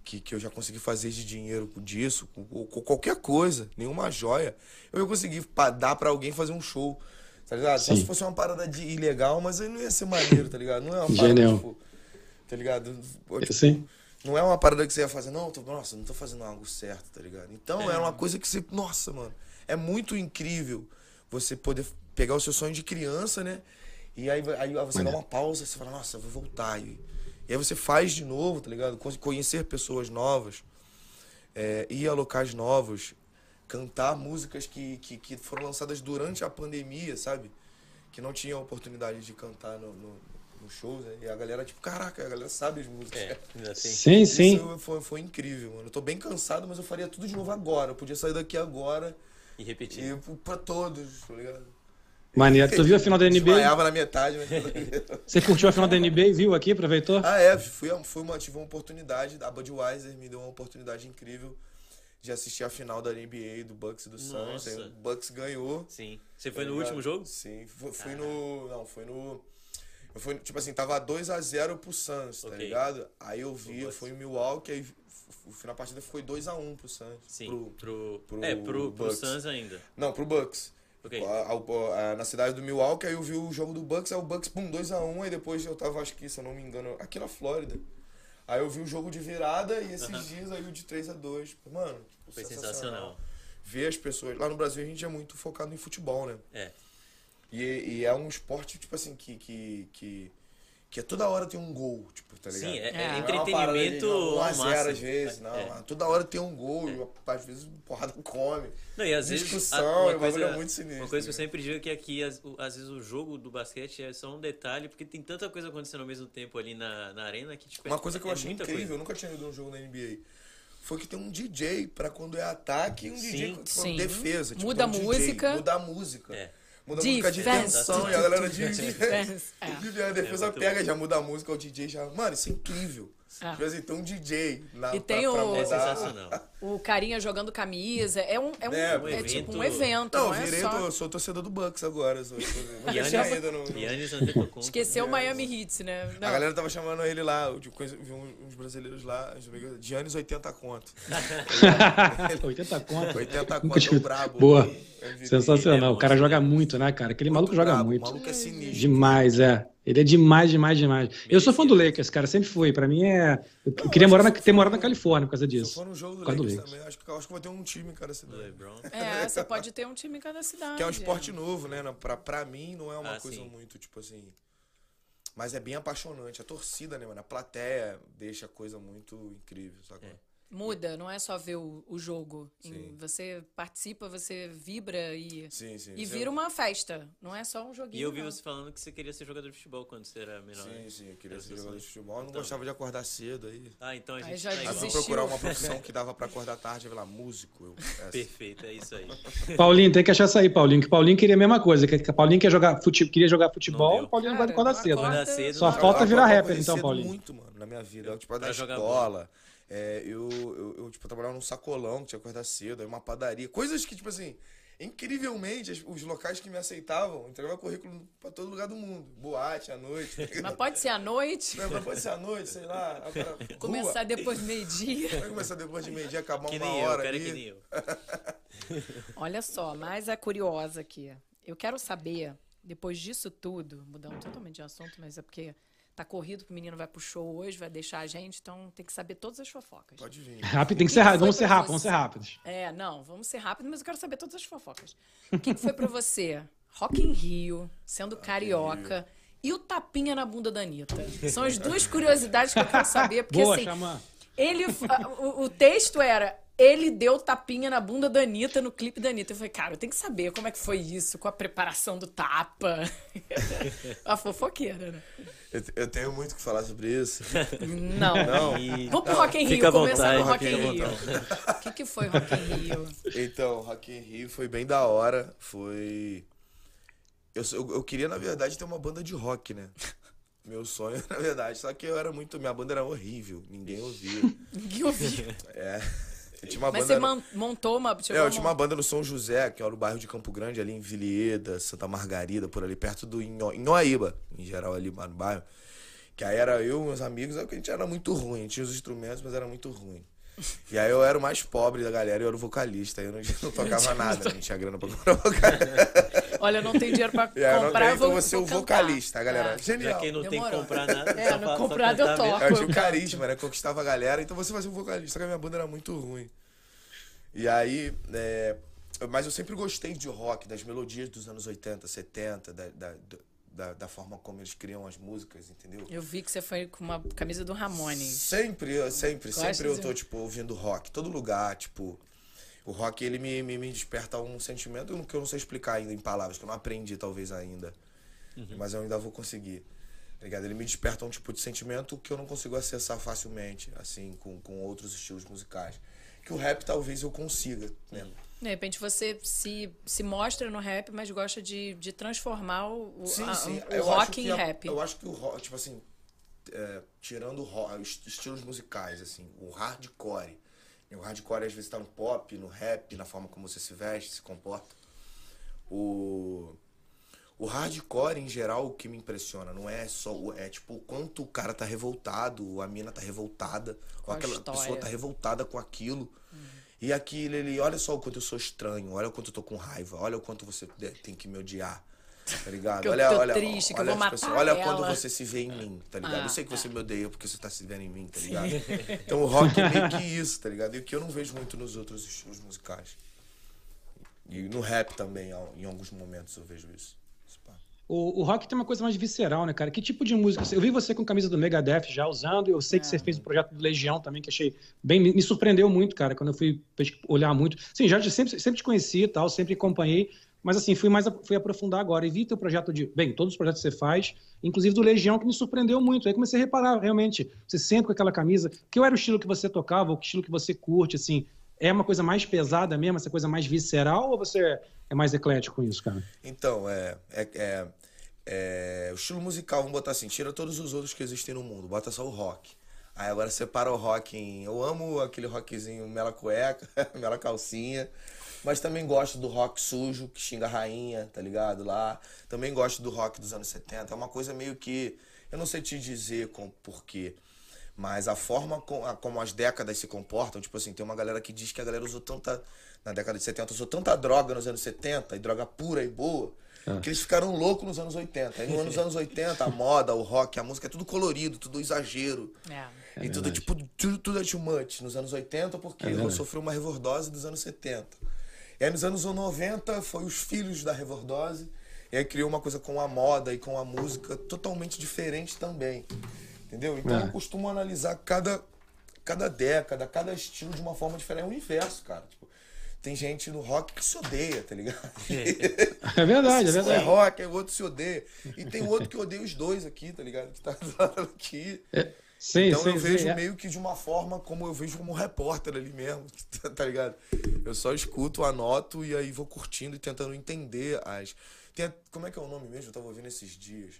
que, que eu já consegui fazer de dinheiro com disso, com, com- qualquer coisa, nenhuma joia, eu ia conseguir dar pra alguém fazer um show, tá ligado? Só se fosse uma parada de ilegal, mas aí não ia ser maneiro, tá ligado? Não é uma parada, Genial. tipo, tá ligado? Tipo, Sim. Não é uma parada que você ia fazer, não, tô, nossa, não tô fazendo algo certo, tá ligado? Então é. uma coisa que você. Nossa, mano. É muito incrível você poder pegar o seu sonho de criança, né? E aí, aí você dá uma pausa, você fala, nossa, eu vou voltar. E, aí você faz de novo, tá ligado? Con- Conhecer pessoas novas, é, ir a locais novos, cantar músicas que, que, que foram lançadas durante a pandemia, sabe? Que não tinha oportunidade de cantar no, no, no shows, né? E a galera, tipo, caraca, a galera sabe as músicas. É, assim. Sim, sim. Isso foi, foi incrível, mano. Eu tô bem cansado, mas eu faria tudo de novo agora. Eu podia sair daqui agora E repetir. e pra todos, tá ligado? Maneiro. Tu viu a final da NBA? Desmaiava na metade, mas... Você curtiu a final da NBA e viu aqui? Aproveitou? ah, é. Fui, fui uma, tive uma oportunidade. A Budweiser me deu uma oportunidade incrível de assistir a final da NBA, do Bucks e do Suns. O Bucks ganhou. Sim. Você foi tá no ligado? último jogo? Sim. Fui, fui no... Não, foi no... Eu fui, tipo assim, tava 2x0 pro Suns, tá ligado? Aí eu vi, eu fui em Milwaukee, aí o final da partida foi 2x1 pro Suns. Sim. Pro, pro, pro é, pro, pro Bucks. Suns ainda. Não, pro Bucks. Ok. A- a- a- na cidade do Milwaukee, aí eu vi o jogo do Bucks, aí o Bucks, pum, 2x1, aí depois eu tava, acho que, se eu não me engano, aqui na Flórida. Aí eu vi o jogo de virada e esses Aham. dias aí o de 3x2. Mano, tipo, Foi sensacional. Ver as pessoas. Lá no Brasil a gente é muito focado em futebol, né? É. E, e é um esporte, tipo assim, que, que, que, que é toda hora tem um gol, tipo, tá ligado? Sim, é, É. é Não é uma entretenimento não, 1 a ao 0 máximo. às vezes, não. É. Toda hora tem um gol e às vezes porrada come. Não, e às vezes. Discussão, a- uma o bagulho coisa, é muito sinistro, Uma coisa que eu né? sempre digo é que aqui, às, às vezes, o jogo do basquete é só um detalhe, porque tem tanta coisa acontecendo ao mesmo tempo ali na, na arena que, tipo, Uma é- coisa que eu é achei incrível, coisa. eu nunca tinha ido num jogo na NBA. Foi que tem um DJ pra quando é ataque e um DJ Sim. pra Sim. defesa. Tipo, Muda um a música. DJ, muda a música. É. Muda a música de Defense. tensão e a galera de Defense. É. E a defesa É pega, já muda a música, o DJ já. Mano, isso é incrível. É. Tipo assim, tem um DJ na E tem pra, pra o- É mudar. sensacional. O carinha jogando camisa. É um, é um, É, é, um tipo um evento- evento, Não, não, eu é virei, só... do- eu sou torcedor do Bucks agora. eu Sou, tinha ainda no, no-. Esqueceu o Miami Heat, né? Não. A galera tava chamando ele lá, eu tipo, vi uns brasileiros lá, amigos, Giannis 80 conto. 80 conto. 80 Nunca conto é o brabo. Boa. Eu vi- Sensacional. é o cara joga muito, né, cara? Aquele maluco joga brabo, muito. O maluco é sinistro. Demais, é. Ele é demais, demais, demais. Eu sou fã do Lakers, cara. Sempre fui. Pra mim é. Eu queria morar na... ter morado na Califórnia por causa Se eu disso. for no jogo do Por causa do Lakers Lakers. também, acho que, acho que vou ter um time em cada cidade. LeBron. É, você pode ter um time em cada cidade. Que é um esporte novo, né? Na- Pra, pra mim não é uma Ah, coisa sim. muito, tipo assim. Mas é bem apaixonante. A torcida, né, mano? A plateia deixa a coisa muito incrível, sabe? É. Muda, não é só ver o, o jogo. Sim. Você participa, você vibra e, Sim, sim. e Você- vira uma festa. Não é só um joguinho. E eu vi não. você falando que você queria ser jogador de futebol quando você era menor. né? Sim, sim, eu queria ser jogador de futebol. Eu não Então. gostava de acordar cedo aí. Ah, então a Aí gente já tá Aí fui desistiu. procurar uma profissão que dava pra acordar tarde e lá, músico. Eu, essa. Perfeito, é isso aí. Paulinho, tem que achar isso aí, Paulinho. Que Paulinho queria a mesma coisa. Que Paulinho quer jogar fute... queria jogar futebol, Paulinho não vai acordar não cedo, né? Cedo. Só falta Eu- virar eu rapper, então, Paulinho. muito, mano, na minha vida. Eu, tipo, da jogar escola. É, eu, eu, eu, tipo, trabalhava num sacolão, que tinha que acordar cedo, aí uma padaria. Coisas que, tipo assim, incrivelmente, as- os locais que me aceitavam entregavam currículo pra todo lugar do mundo. Boate à noite. Mas pode ser à noite, Não, mas pode ser à noite, sei lá. Agora, começar rua. depois do meio-dia. Vai começar depois de meio-dia, acabar Que uma nem eu, hora cara, ali. que nem eu. Olha só, mais a curiosa aqui. Eu quero saber, depois disso tudo, mudando totalmente de assunto, mas é porque tá corrido que o menino vai pro show hoje, vai deixar a gente, então tem que saber todas as fofocas. Pode vir. Rápido, tem que que ser rápido. Vamos ser rápidos, vamos ser rápidos. É, não, vamos ser rápido, mas eu quero saber todas as fofocas. O que, que foi pra você? Rock in Rio, sendo carioca, e o tapinha na bunda da Anitta. São as duas curiosidades que eu quero saber, porque Boa, assim, Xamã. ele, o, o texto era, ele deu tapinha na bunda da Anitta no clipe da Anitta. Eu falei, cara, eu tenho que saber como é que foi isso, com a preparação do tapa. a fofoqueira, né? Eu, eu tenho muito o que falar sobre isso. Não. Não. E- Vamos pro Rock in Rio, Fica à começar no vontade, Rock in Rio. O que, que foi Rock in Rio? Então, Rock in Rio foi bem da hora. Foi. Eu, sou- eu, eu queria, na verdade, ter uma banda de rock, né? Meu sonho, na verdade. Só que eu era muito. Minha banda era horrível. Ninguém ouvia. Ninguém ouviu. É. Eu tinha uma Mas banda. você no- montou uma... É, eu tinha uma banda no São José, que era no bairro de Campo Grande, ali em Vilieda, Santa Margarida, por ali, perto do Inho- Inhoaíba, em geral, ali no bairro. Que aí era eu e meus amigos, é a gente era muito ruim, a gente tinha os instrumentos, mas era muito ruim. E aí eu era o mais pobre da galera, eu era o vocalista, eu não, não tocava nada, não tinha grana pra comprar vocalista. Olha, eu não tenho dinheiro pra não comprar, tenho, eu vou então você é o vocalista, a galera. É. Genial. Já quem não tem que Demorou. comprar nada, É, só comprado eu toco. Eu tinha eu carisma, né? Conquistava a galera, então você vai ser um vocalista, só que a minha banda era muito ruim. E aí, é, mas eu sempre gostei de rock, das melodias dos anos 80, 70, da, da, da, da forma como eles criam as músicas, entendeu? Eu vi que você foi com uma camisa do Ramones. Sempre, sempre, sempre eu tô, tipo, ouvindo rock. Todo lugar, tipo. O rock, ele me, me, me desperta um sentimento que eu não sei explicar ainda em palavras, que eu não aprendi talvez ainda. Mas eu ainda vou conseguir. Tá ligado? Ele me desperta um tipo de sentimento que eu não consigo acessar facilmente, assim, com, com outros estilos musicais. Que o rap talvez eu consiga, né? De repente você se, se mostra no rap, mas gosta de, de transformar o, o- Sim, a- sim. o Eu rock em a- rap. Eu acho que o rock, tipo assim, é, tirando rock, os estilos musicais, assim, o hardcore. O hardcore às vezes tá no pop, no rap, na forma como você se veste, se comporta. O, o hardcore, em geral, o que me impressiona não é só. o- É tipo o quanto o cara tá revoltado, a mina tá revoltada, Com ou aquela história. pessoa tá revoltada com aquilo. E aquilo, ele, olha só o quanto eu sou estranho, olha o quanto eu tô com raiva, olha o quanto você de- tem que me odiar. Tá ligado? Que eu olha, tô olha, triste, que eu olha, vou tipo assim, olha ela. quando você se vê em mim, tá ligado? Ah, eu sei que você é. me odeia porque você tá se vendo em mim, tá ligado? Então o rock é meio que isso, tá ligado? E o que eu não vejo muito nos outros estilos musicais. E no rap também, em alguns momentos eu vejo isso. O, o rock tem uma coisa mais visceral, né, cara? Que tipo de música? Eu vi você com camisa do Megadeth já usando, eu sei que É. você fez o projeto do Legião também, que achei bem. Me surpreendeu muito, cara, quando eu fui olhar muito. Sim, já sempre, sempre te conheci e tal, sempre acompanhei, mas assim, fui mais fui aprofundar agora e vi teu projeto de. Bem, todos os projetos que você faz, inclusive do Legião, que me surpreendeu muito. Aí comecei a reparar, realmente, você sempre com aquela camisa. Que era o estilo que você tocava, o estilo que você curte, assim. É uma coisa mais pesada mesmo, essa coisa mais visceral, ou você é mais eclético com isso, cara? Então, é, é, é, é, O estilo musical, vamos botar assim, tira todos os outros que existem no mundo, bota só o rock. Aí agora separa o rock em. Eu amo aquele rockzinho mela cueca, mela calcinha. Mas também gosto do rock sujo, que xinga a rainha, tá ligado? Lá. Também gosto do rock dos anos 70. É uma coisa meio que. Eu não sei te dizer com porquê. Mas a forma com- a- como as décadas se comportam, tipo assim, tem uma galera que diz que a galera usou tanta. Na década de 70, usou tanta droga nos anos 70, e droga pura e boa, que eles ficaram loucos nos anos 80. Aí nos anos 80, a moda, o rock, a música é tudo colorido, tudo exagero. É. e tudo, tipo, tudo, tudo é too much nos anos 80, porque verdade. sofreu uma revordose dos anos 70. E aí nos anos 90 foi os filhos da revordose, e aí criou uma coisa com a moda e com a música totalmente diferente também. Entendeu? Então É. eu costumo analisar cada, cada década, cada estilo de uma forma diferente. É um universo, cara. Tipo, tem gente no rock que se odeia, tá ligado? É verdade, é Um é verdade. rock, aí o outro se odeia. E tem outro que odeia os dois aqui, tá ligado? Que tá do lado aqui. Sim, Então sim, eu sim, vejo é. meio que de uma forma como eu vejo como um repórter ali mesmo, tá ligado? Eu só escuto, anoto e aí vou curtindo e tentando entender as. Tem a- Como é que é o nome mesmo? Eu tava ouvindo esses dias.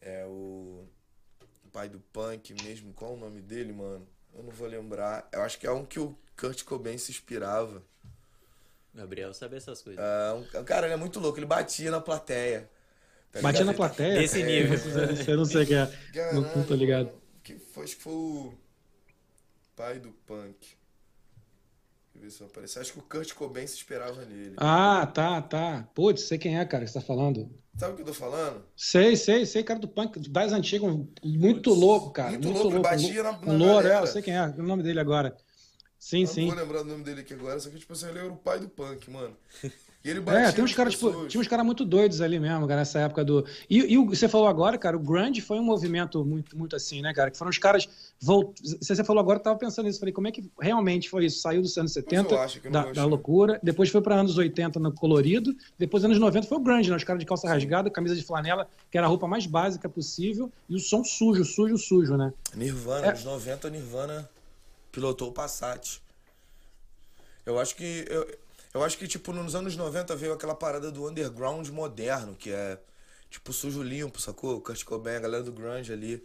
É o. o pai do punk mesmo. Qual é o nome dele, mano? Eu não vou lembrar. Eu acho que é um que o Kurt Cobain se inspirava. Gabriel sabe essas coisas. Ah, um- cara, ele é muito louco, ele batia na plateia. tá Batia na plateia? Desse nível. Eu não sei o que é. Caralho, Não, não tô ligado. Que foi, acho que foi o pai do punk. Deixa eu ver se. Acho que o Kurt Cobain se esperava nele. Ah, tá, tá. Putz, sei quem é, cara, que você tá falando. Sabe o que eu tô falando? Sei, sei, sei, cara do punk, das antigas, muito louco, cara. muito Muito, louco, louco. batia na- na louro, é, eu sei quem é, o nome dele agora. Sim, Eu sim. Não vou lembrar o nome dele aqui agora, só que tipo assim, ele era o pai do punk, mano. E ele batia É, tem uns caras, tipo, tinha uns caras muito doidos ali mesmo, cara, nessa época do. E, e o, você falou agora, cara, o grunge foi um movimento muito, muito assim, né, cara? Que foram os caras. Volt... Você falou agora, eu tava pensando nisso. Falei, como é que realmente foi isso? Saiu dos anos 70, eu acho que eu não da, gosto. da loucura, depois foi para anos 80 no colorido, depois anos 90 foi o grunge, né? Os caras de calça rasgada, camisa de flanela, que era a roupa mais básica possível, e o som sujo, sujo, sujo, né? Nirvana, É. nos 90, Nirvana pilotou o Passat. Eu acho que. Eu, eu acho que, tipo, nos anos 90 veio aquela parada do underground moderno, que é tipo sujo limpo, sacou? Kurt Cobain, a galera do grunge ali.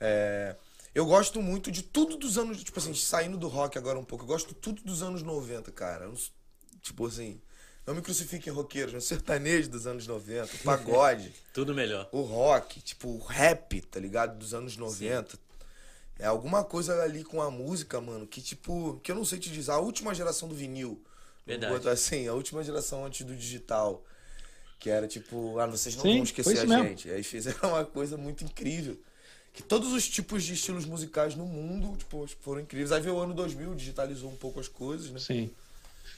É, eu gosto muito de tudo dos anos, tipo assim, saindo do rock agora um pouco, eu gosto tudo dos anos 90, cara. Eu Tipo assim, não me crucifiquem roqueiros, no sertanejo dos anos 90, o pagode Tudo melhor. o rock, tipo, o rap, tá ligado? Dos anos 90. É alguma coisa ali com a música, mano, que tipo, que eu não sei te dizer, a última geração do vinil. Verdade. Botar assim, a última geração antes do digital. Que era tipo, ah, vocês não Sim, vão esquecer isso a mesmo. gente. Aí fizeram uma coisa muito incrível. Que todos os tipos de estilos musicais no mundo, tipo, foram incríveis. Aí veio o ano 2000, digitalizou um pouco as coisas, né? Sim.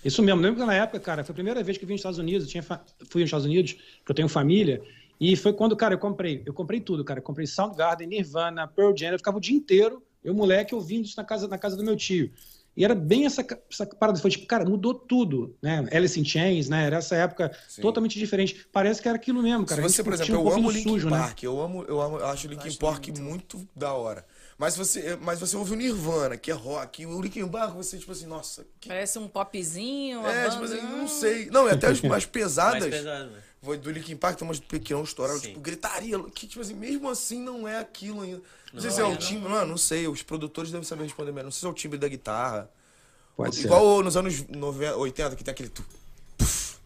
Isso mesmo. Lembro que na época, cara, foi a primeira vez que eu vim nos Estados Unidos. Eu tinha fa- fui aos Estados Unidos, porque eu tenho família. E foi quando, cara, eu comprei. Eu comprei tudo, cara. Eu comprei Soundgarden, Nirvana, Pearl Jam. Eu ficava o dia inteiro, eu moleque, ouvindo isso na casa, na casa do meu tio. E era bem essa, essa parada. Foi tipo, cara, mudou tudo, né? Alice in Chains, né? Era essa época Sim. totalmente diferente. Parece que era aquilo mesmo, cara. Se você, por exemplo, um eu amo Linkin sujo, né? Park, eu amo, eu amo, eu acho o Linkin acho Park muito... da hora. Mas você, mas você ouve o Nirvana, que é rock, e o Linkin Park, você tipo assim, nossa, que Parece um popzinho, é, tipo assim, não sei. Não, é até as mais pesadas. Mais pesado, Foi do Linkin Park tem umas pequenas Sim. tipo, gritaria, que tipo assim, mesmo assim não é aquilo ainda. Não, sei Não se é, é, o não. timbre, não, não sei, os produtores devem saber responder melhor. Não sei se é o timbre da guitarra. Pode ser. Igual nos anos 90, 80, que tem aquele tu, puf,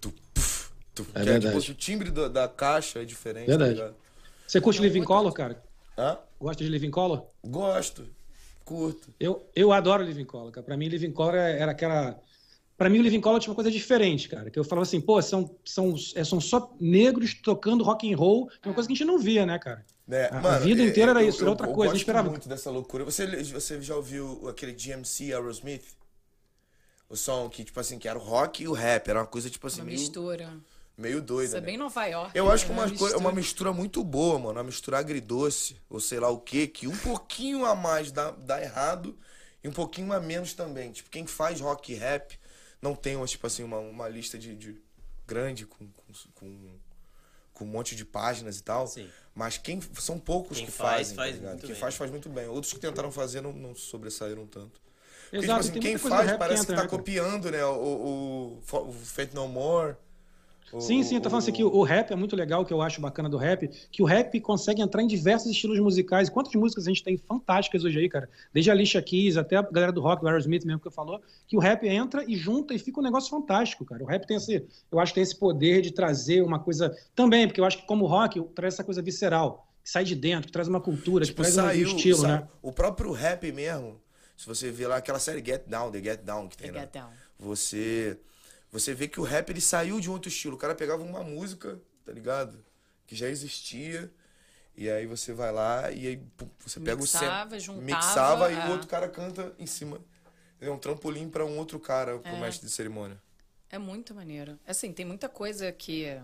tu, puf, tu, que é verdade. tipo, o timbre da, da caixa é diferente, Verdade. tá ligado? Você curte Living Color, cara? Hã? Gosta de Living Color? Gosto, curto. Eu, eu adoro Living Color, cara. Pra mim, Living Color é- era aquela. Pra mim, o Living Color tinha uma coisa diferente, cara. Que eu falava assim, pô, são, são, é, são só negros tocando rock and roll, que é uma coisa que a gente não via, né, cara? É, A- a mano, vida é, inteira era eu- isso, era eu- outra eu coisa, a gente gosto esperava- muito dessa loucura. Você, você já ouviu aquele GMC Aerosmith? O som que, tipo assim, que era o rock e o rap. Era uma coisa, tipo assim, Uma meio, mistura. meio Isso doida. é né? bem Nova York. Eu acho que né? uma, é uma mistura muito boa, mano. Uma mistura agridoce, ou sei lá o quê, que um pouquinho a mais dá, dá errado e um pouquinho a menos também. Tipo, quem faz rock e rap não tem, uma, tipo assim, uma, uma lista de, de grande com, com, com, um monte de páginas e tal. Sim. Mas quem são poucos Quem que faz, fazem, faz tá muito Quem bem. faz, faz muito bem. Outros que tentaram fazer não, não sobressaíram tanto. Porque, Exato, tipo assim, tem quem faz rap que parece entra, que tá né, copiando, né? O, o, o Fate No More. O- Sim, sim, eu tô falando assim o- que o rap é muito legal, o que eu acho bacana do rap, que o rap consegue entrar em diversos estilos musicais. Quantas músicas a gente tem fantásticas hoje aí, cara? Desde a Alicia Keys até a galera do rock, do Aerosmith mesmo que falou, que o rap entra e junta e fica um negócio fantástico, cara. O rap tem esse, eu acho que tem esse poder de trazer uma coisa também, porque eu acho que como o rock traz essa coisa visceral, que sai de dentro, que traz uma cultura, Tipo, que traz um- um saiu, estilo, sa- né? O próprio rap mesmo, se você vê lá aquela série Get Down, The Get Down que tem, The né? Get Down. Você, você vê que o rap ele saiu de um outro estilo. O cara pegava uma música, tá ligado? Que já existia. E aí você vai lá e aí você pega Mixava, o juntava, mixava e é. o outro cara canta em cima. É um trampolim para um outro cara, pro É. mestre de cerimônia. É muito maneiro. Assim, tem muita coisa que,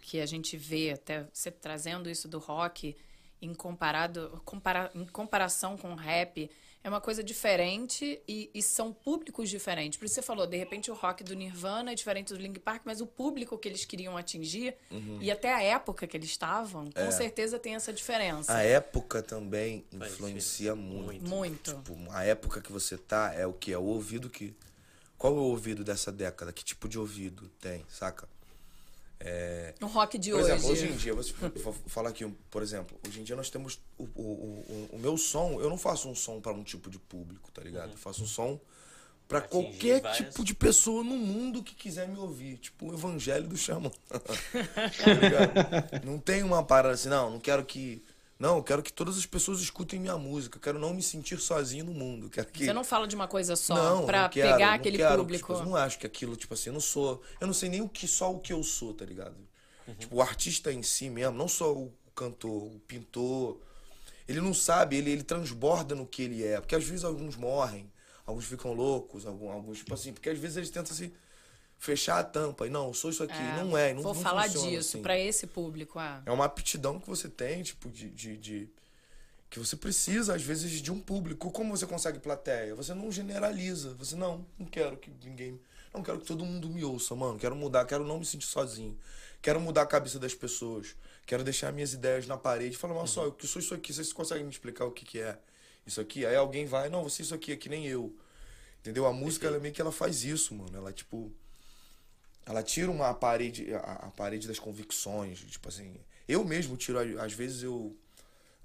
que a gente vê, até você trazendo isso do rock em, comparado, compara, em comparação com o rap, é uma coisa diferente e, e são públicos diferentes. Por isso você falou, de repente o rock do Nirvana é diferente do Linkin Park, mas o público que eles queriam atingir Uhum. e até a época que eles estavam, com certeza tem essa diferença. É. A época também influencia muito. Muito. Tipo, a época que você tá é o que? É o ouvido que. Qual é o ouvido dessa década? Que tipo de ouvido tem, saca? O rock de Por hoje. exemplo, hoje em dia, vou falar aqui, por exemplo, hoje em dia nós temos o, o, o, o meu som, eu não faço um som para um tipo de público, tá ligado? Eu faço um som Pra Atingir qualquer várias- tipo de pessoa no mundo que quiser me ouvir. Tipo, o evangelho do xamã. Tá ligado? não tem uma parada assim, não, não quero que. Não, eu quero que todas as pessoas escutem minha música. Eu quero não me sentir sozinho no mundo. Quero que... Você não fala de uma coisa só não, pra não quero, pegar não aquele quero, público. Tipo, eu não acho que aquilo, tipo assim, eu não sou. Eu não sei nem o que só o que eu sou, tá ligado? Tipo, o artista em si mesmo, não só o cantor, o pintor. Ele não sabe, ele, ele transborda no que ele é. Porque às vezes alguns morrem, alguns ficam loucos, alguns, alguns tipo assim, porque às vezes eles tentam se fechar a tampa. E não, eu sou isso aqui. É, não é, não Vou não falar disso assim. pra esse público. Ah. É uma aptidão que você tem, tipo, de, de, de- Que você precisa, às vezes, de um público. Como você consegue plateia? Você não generaliza. Você, não, não quero que ninguém. Não quero que todo mundo me ouça, mano. Quero mudar, quero não me sentir sozinho. Quero mudar a cabeça das pessoas. Quero deixar minhas ideias na parede falar, mas só, eu que sou isso aqui, vocês conseguem me explicar o que, que é isso aqui? Aí alguém vai, não, você isso aqui é que nem eu. Entendeu? A música, ela meio que ela faz isso, mano. Ela, tipo. Ela tira uma parede, a, a parede das convicções. Tipo assim. Eu mesmo tiro, às vezes eu.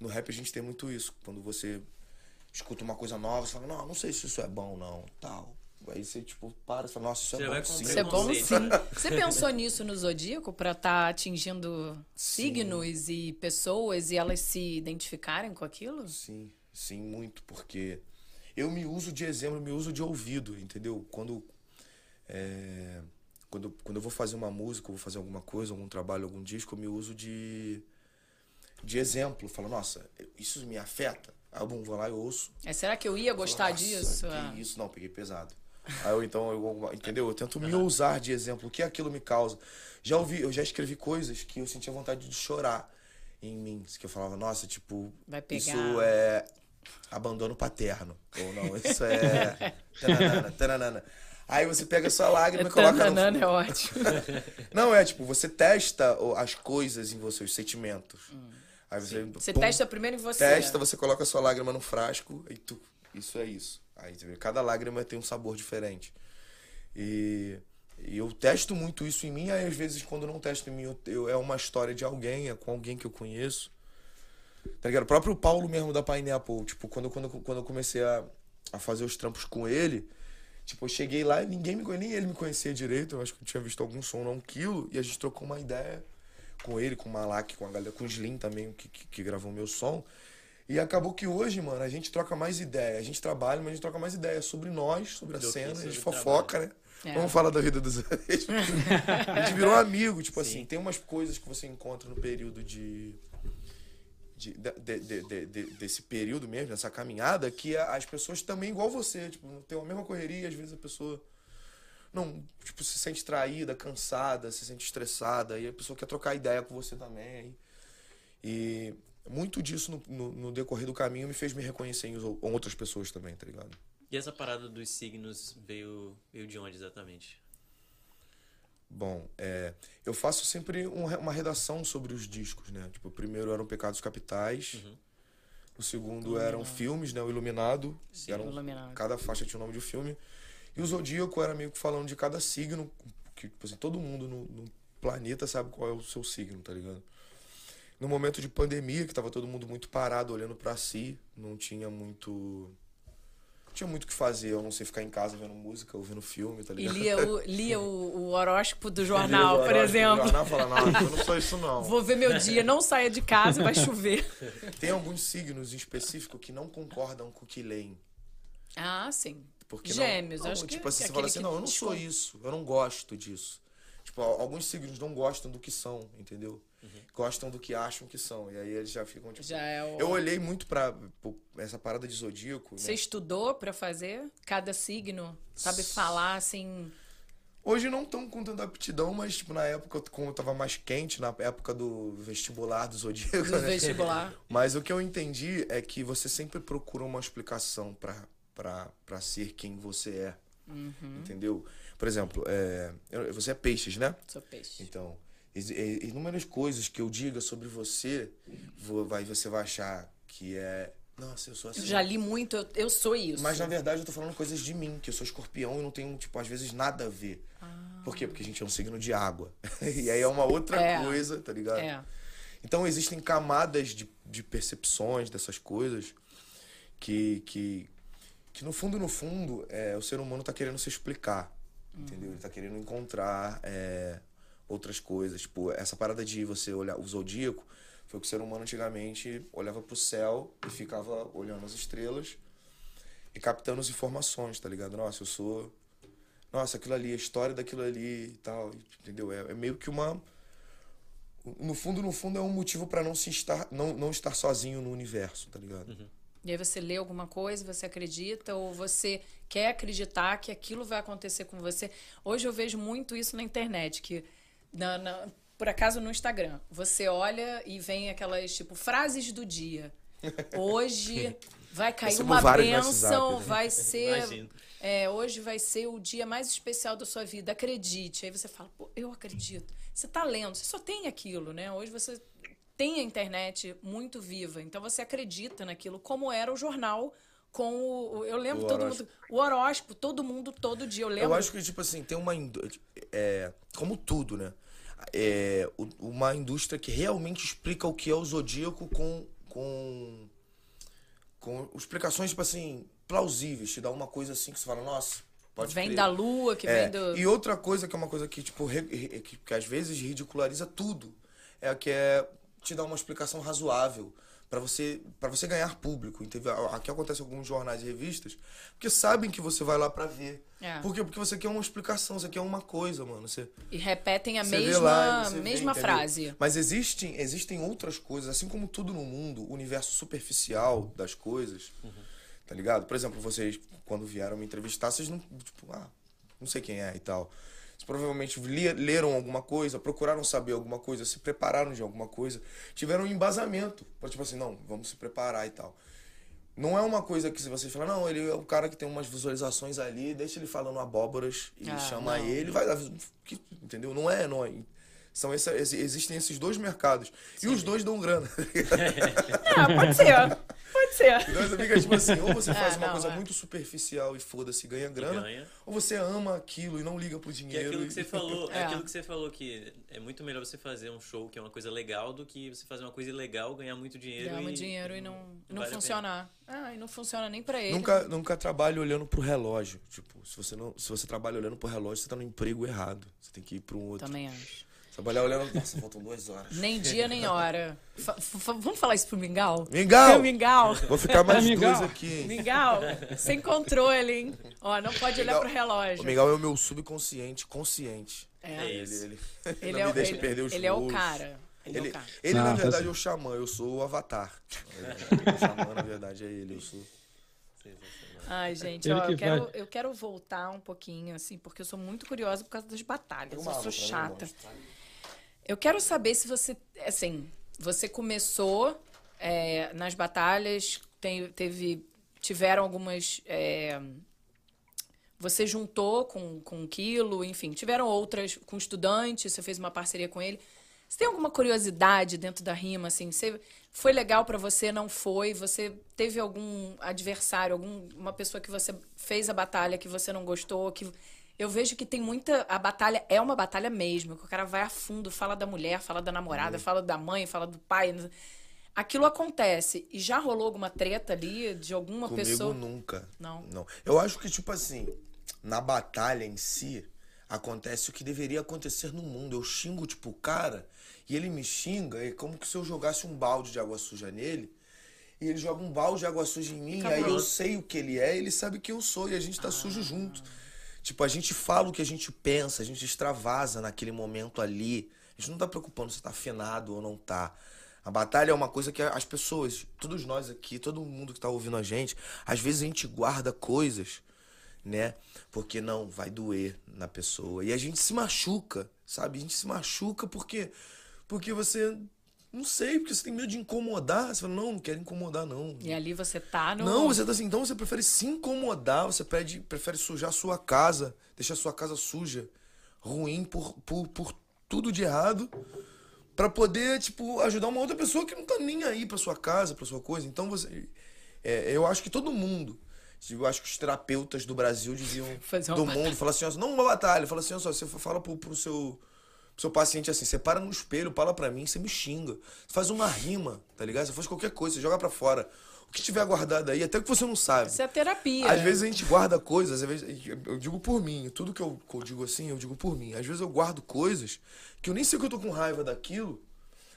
No rap a gente tem muito isso. Quando você escuta uma coisa nova, você fala, não, não sei se isso é bom, não, tal. Aí você, tipo, para e fala, nossa, isso Você é bom sim. Isso é bom sim. Você pensou nisso no Zodíaco pra estar atingindo signos e pessoas e elas se identificarem com aquilo? Sim, sim, muito, porque eu me uso de exemplo, me uso de ouvido, entendeu? Quando, é, quando, quando eu vou fazer uma música, vou fazer alguma coisa, algum trabalho, algum disco, eu me uso de, de exemplo. Falo, nossa, isso me afeta? Aí eu vou lá e ouço. É, será que eu ia gostar disso? Que Ah. isso, não, peguei pesado. Aí eu então, eu, entendeu? Eu tento me usar de exemplo, o que aquilo me causa. Já ouvi, eu já escrevi coisas que eu sentia vontade de chorar em mim. Que eu falava, nossa, tipo, isso é abandono paterno. Ou não, isso é. Tananana, tananana. Aí você pega a sua lágrima e coloca no Tananana é ótimo. Não, é tipo, você testa as coisas em você, os sentimentos. Aí você. Você pum, testa primeiro em você. Testa, você coloca a sua lágrima no frasco e tu. Isso é isso. Aí você vê, cada lágrima tem um sabor diferente. E, e eu testo muito isso em mim, aí às vezes quando não testo em mim, eu, eu- é uma história de alguém, é com alguém que eu conheço. Tá ligado? O próprio Paulo mesmo da Pineapple, tipo, quando, quando, quando eu comecei a, a fazer os trampos com ele, tipo, eu cheguei lá e ninguém me conhecia, nem ele me conhecia direito, eu acho que eu tinha visto algum som, não um quilo, e a gente trocou uma ideia com ele, com o Malak, com a galera, com o Slim também, que, que, que gravou meu som. E acabou que hoje, mano, a gente troca mais ideia. A gente trabalha, mas a gente troca mais ideia sobre nós, sobre a que cena, a sobre gente fofoca, né? É. Vamos falar da vida dos outros. a gente virou amigo, tipo Sim. assim, tem umas coisas que você encontra no período de. De- de- de- de- de- de- desse período mesmo, dessa caminhada, que as pessoas também, igual você, tipo, tem a mesma correria, às vezes a pessoa não, tipo, se sente traída, cansada, se sente estressada, e a pessoa quer trocar ideia com você também. E muito disso no, no, no decorrer do caminho me fez me reconhecer em ou- outras pessoas também, tá ligado? E essa parada dos signos veio, veio de onde exatamente? Bom, é, eu faço sempre um uma redação sobre os discos, né? Tipo, o primeiro eram Pecados Capitais, o segundo eram filmes, né? O Iluminado, Sim, eram, o Iluminado. cada faixa tinha o nome de um filme. E o Zodíaco era meio que falando de cada signo, que tipo assim, todo mundo no, no planeta sabe qual é o seu signo, tá ligado? No momento de pandemia, que tava todo mundo muito parado, olhando pra si, não tinha muito... Tinha muito o que fazer, eu não sei ficar em casa vendo música, ouvindo filme, tá E ligado? lia, o, lia o, o horóscopo do o jornal, por horóscopo exemplo. jornal e fala, não, eu não sou isso não. Vou ver meu dia, não saia de casa, vai chover. Tem alguns signos em específico que não concordam com o que leem. Ah, sim. Porque Gêmeos, não, não, acho que Tipo assim, você fala assim, não, eu não sou isso, eu não gosto disso. Tipo, al- alguns signos não gostam do que são, entendeu? Gostam do que acham que são. E aí eles já ficam, tipo... Já é o... Eu olhei muito pra pô, essa parada de zodíaco, Você né? estudou pra fazer cada signo? Sabe falar assim? Hoje não tão com tanta aptidão, mas tipo, na época, como eu tava mais quente, na época do vestibular do zodíaco, Do né? vestibular. Mas o que eu entendi é que você sempre procura uma explicação pra- pra pra ser quem você é. Uhum. Entendeu? Por exemplo, é, você é peixes, né? Sou peixe. Então, inúmeras coisas que eu diga sobre você, vo- vai, você vai achar que é. Nossa, eu sou assim. Eu já li muito, eu, eu sou isso. Mas na verdade eu tô falando coisas de mim, que eu sou escorpião e não tenho, tipo, às vezes nada a ver. Por quê? Porque a gente é um signo de água. e aí é uma outra É. coisa, tá ligado? É. Então existem camadas de, de percepções dessas coisas que, que, que no fundo, no fundo, é, o ser humano tá querendo se explicar. Entendeu? Ele tá querendo encontrar é, outras coisas. Tipo, essa parada de você olhar o zodíaco foi que o ser humano antigamente olhava pro céu e ficava olhando as estrelas e captando as informações, tá ligado? Nossa, eu sou. Nossa, aquilo ali, a história daquilo ali e tal. Entendeu? É, é meio que uma. No fundo, no fundo, é um motivo para não se estar, não, não estar sozinho no universo, tá ligado? Uhum. E aí você lê alguma coisa, você acredita, ou você quer acreditar que aquilo vai acontecer com você. Hoje eu vejo muito isso na internet, que na, na, por acaso no Instagram, você olha e vem aquelas tipo frases do dia. Hoje vai cair Recebo uma bênção, né? vai ser. É, hoje vai ser o dia mais especial da sua vida, acredite. Aí você fala, pô, eu acredito. Você tá lendo, você só tem aquilo, né? Hoje você tem a internet muito viva, então você acredita naquilo, como era o jornal com o. Eu lembro O todo mundo. O horóscopo, todo mundo, todo dia. Eu lembro. Eu acho que, tipo assim, tem uma. É, como tudo, né? É, uma indústria que realmente explica o que é o zodíaco com. com. com explicações, tipo assim, plausíveis. Te dá uma coisa assim que você fala, nossa, pode vem crer. da lua, que É, vem do. E outra coisa que é uma coisa que, tipo, re- re- que, que às vezes ridiculariza tudo. É que é te dar uma explicação razoável para você para você ganhar público. Aqui acontece alguns jornais e revistas, porque sabem que você vai lá para ver. É. Por quê? Porque você quer uma explicação, você quer uma coisa, mano. Você, E repetem a vê mesma, lá vê, mesma entendeu? frase. Mas existem, existem outras coisas, assim como tudo no mundo, o universo superficial das coisas, tá ligado? Por exemplo, vocês, quando vieram me entrevistar, vocês não, tipo, ah, não sei quem é e tal. Vocês provavelmente leram alguma coisa, procuraram saber alguma coisa, se prepararam de alguma coisa, tiveram um embasamento. Pra, tipo assim, não, vamos se preparar e tal. Não é uma coisa que se você falar, não, ele é o cara que tem umas visualizações ali, deixa ele falando abóboras e Ah, chama não. ele, vai dar. que- Entendeu? Não é, não é. São essa, existem esses dois mercados. E os dois dão grana. Ah, pode ser. Pode ser. Então você fica tipo assim, ou você faz É, uma não, coisa é. muito superficial e foda-se, ganha grana, ganha. ou você ama aquilo e não liga pro Que é dinheiro. aquilo que você falou, é. É. aquilo que você falou que é muito melhor você fazer um show que é uma coisa legal do que você fazer uma coisa ilegal, ganhar muito dinheiro Ganhar e muito dinheiro e não, não vale funcionar. Ah, e não funciona nem pra ele. Nunca, nunca trabalhe olhando pro relógio. Tipo, se você, não, se você trabalha olhando pro relógio, você tá no emprego errado. Você tem que ir pra um outro. Também acho. Trabalhar olhando. Nossa, faltam duas horas. Nem dia, nem hora. Fa- fa- vamos falar isso pro Mingau? Mingau! Mingau! Vou ficar mais Mingau. dois aqui. Mingau, sem controle, hein? Ó, não pode olhar Mingau- pro relógio. O Mingau é o meu subconsciente, consciente. É. É Ele, isso. ele, Ele, não é, me o- deixa ele, perder os ele é o cara. Ele, é Ele, o cara. ele Ah, na tá verdade, certo. é o xamã, eu sou o avatar. o xamã, na verdade, é ele, eu sou. Ai, gente, ó, que eu quero, eu quero voltar um pouquinho, assim, porque eu sou muito curiosa por causa das batalhas. Eu sou chata. Eu quero saber se você, assim, você começou é, nas batalhas, tem- teve, tiveram algumas, é, você juntou com, com um quilo, enfim, tiveram outras com estudantes, você fez uma parceria com ele. Você tem alguma curiosidade dentro da rima, assim? Você, foi legal pra você, não foi? Você teve algum adversário, alguma pessoa que você fez a batalha que você não gostou, que eu vejo que tem muita. A batalha é uma batalha mesmo, que o cara vai a fundo, fala da mulher, fala da namorada, fala da mãe, fala do pai. Aquilo acontece. E já rolou alguma treta ali de alguma Comigo pessoa? nunca. Não. Não. Eu acho que, tipo assim, na batalha em si, acontece o que deveria acontecer no mundo. Eu xingo, tipo, o cara, e ele me xinga, é como que se eu jogasse um balde de água suja nele, e ele joga um balde de água suja em mim, e aí eu sei o que ele é, ele sabe quem eu sou, e a gente tá Ah. sujo junto. Tipo, a gente fala o que a gente pensa, a gente extravasa naquele momento ali. A gente não tá preocupando se tá afinado ou não tá. A batalha é uma coisa que as pessoas, todos nós aqui, todo mundo que tá ouvindo a gente, às vezes a gente guarda coisas, né? Porque não, vai doer na pessoa. E a gente se machuca, sabe? A gente se machuca porque porque você não sei, porque você tem medo de incomodar. Você fala, não, não quero incomodar, não. E ali você tá no. Não, você tá assim, então você prefere se incomodar, você pede, prefere sujar a sua casa, deixar a sua casa suja, ruim por, por, por tudo de errado, pra poder, tipo, ajudar uma outra pessoa que não tá nem aí pra sua casa, pra sua coisa. Então você. é, eu acho que todo mundo. Eu acho que os terapeutas do Brasil uma do batalha. mundo, falar assim, ó, não uma batalha, fala assim, ó, só, você fala pro, pro seu. Seu paciente assim, você para no espelho, fala pra mim, você me xinga. Você faz uma rima, tá ligado? Você faz qualquer coisa, você joga pra fora. O que tiver guardado aí, até que você não sabe. Isso é terapia. Às vezes a gente guarda coisas, às vezes, eu digo por mim, tudo que eu, que eu digo assim, eu digo por mim. Às vezes eu guardo coisas que eu nem sei que eu tô com raiva daquilo,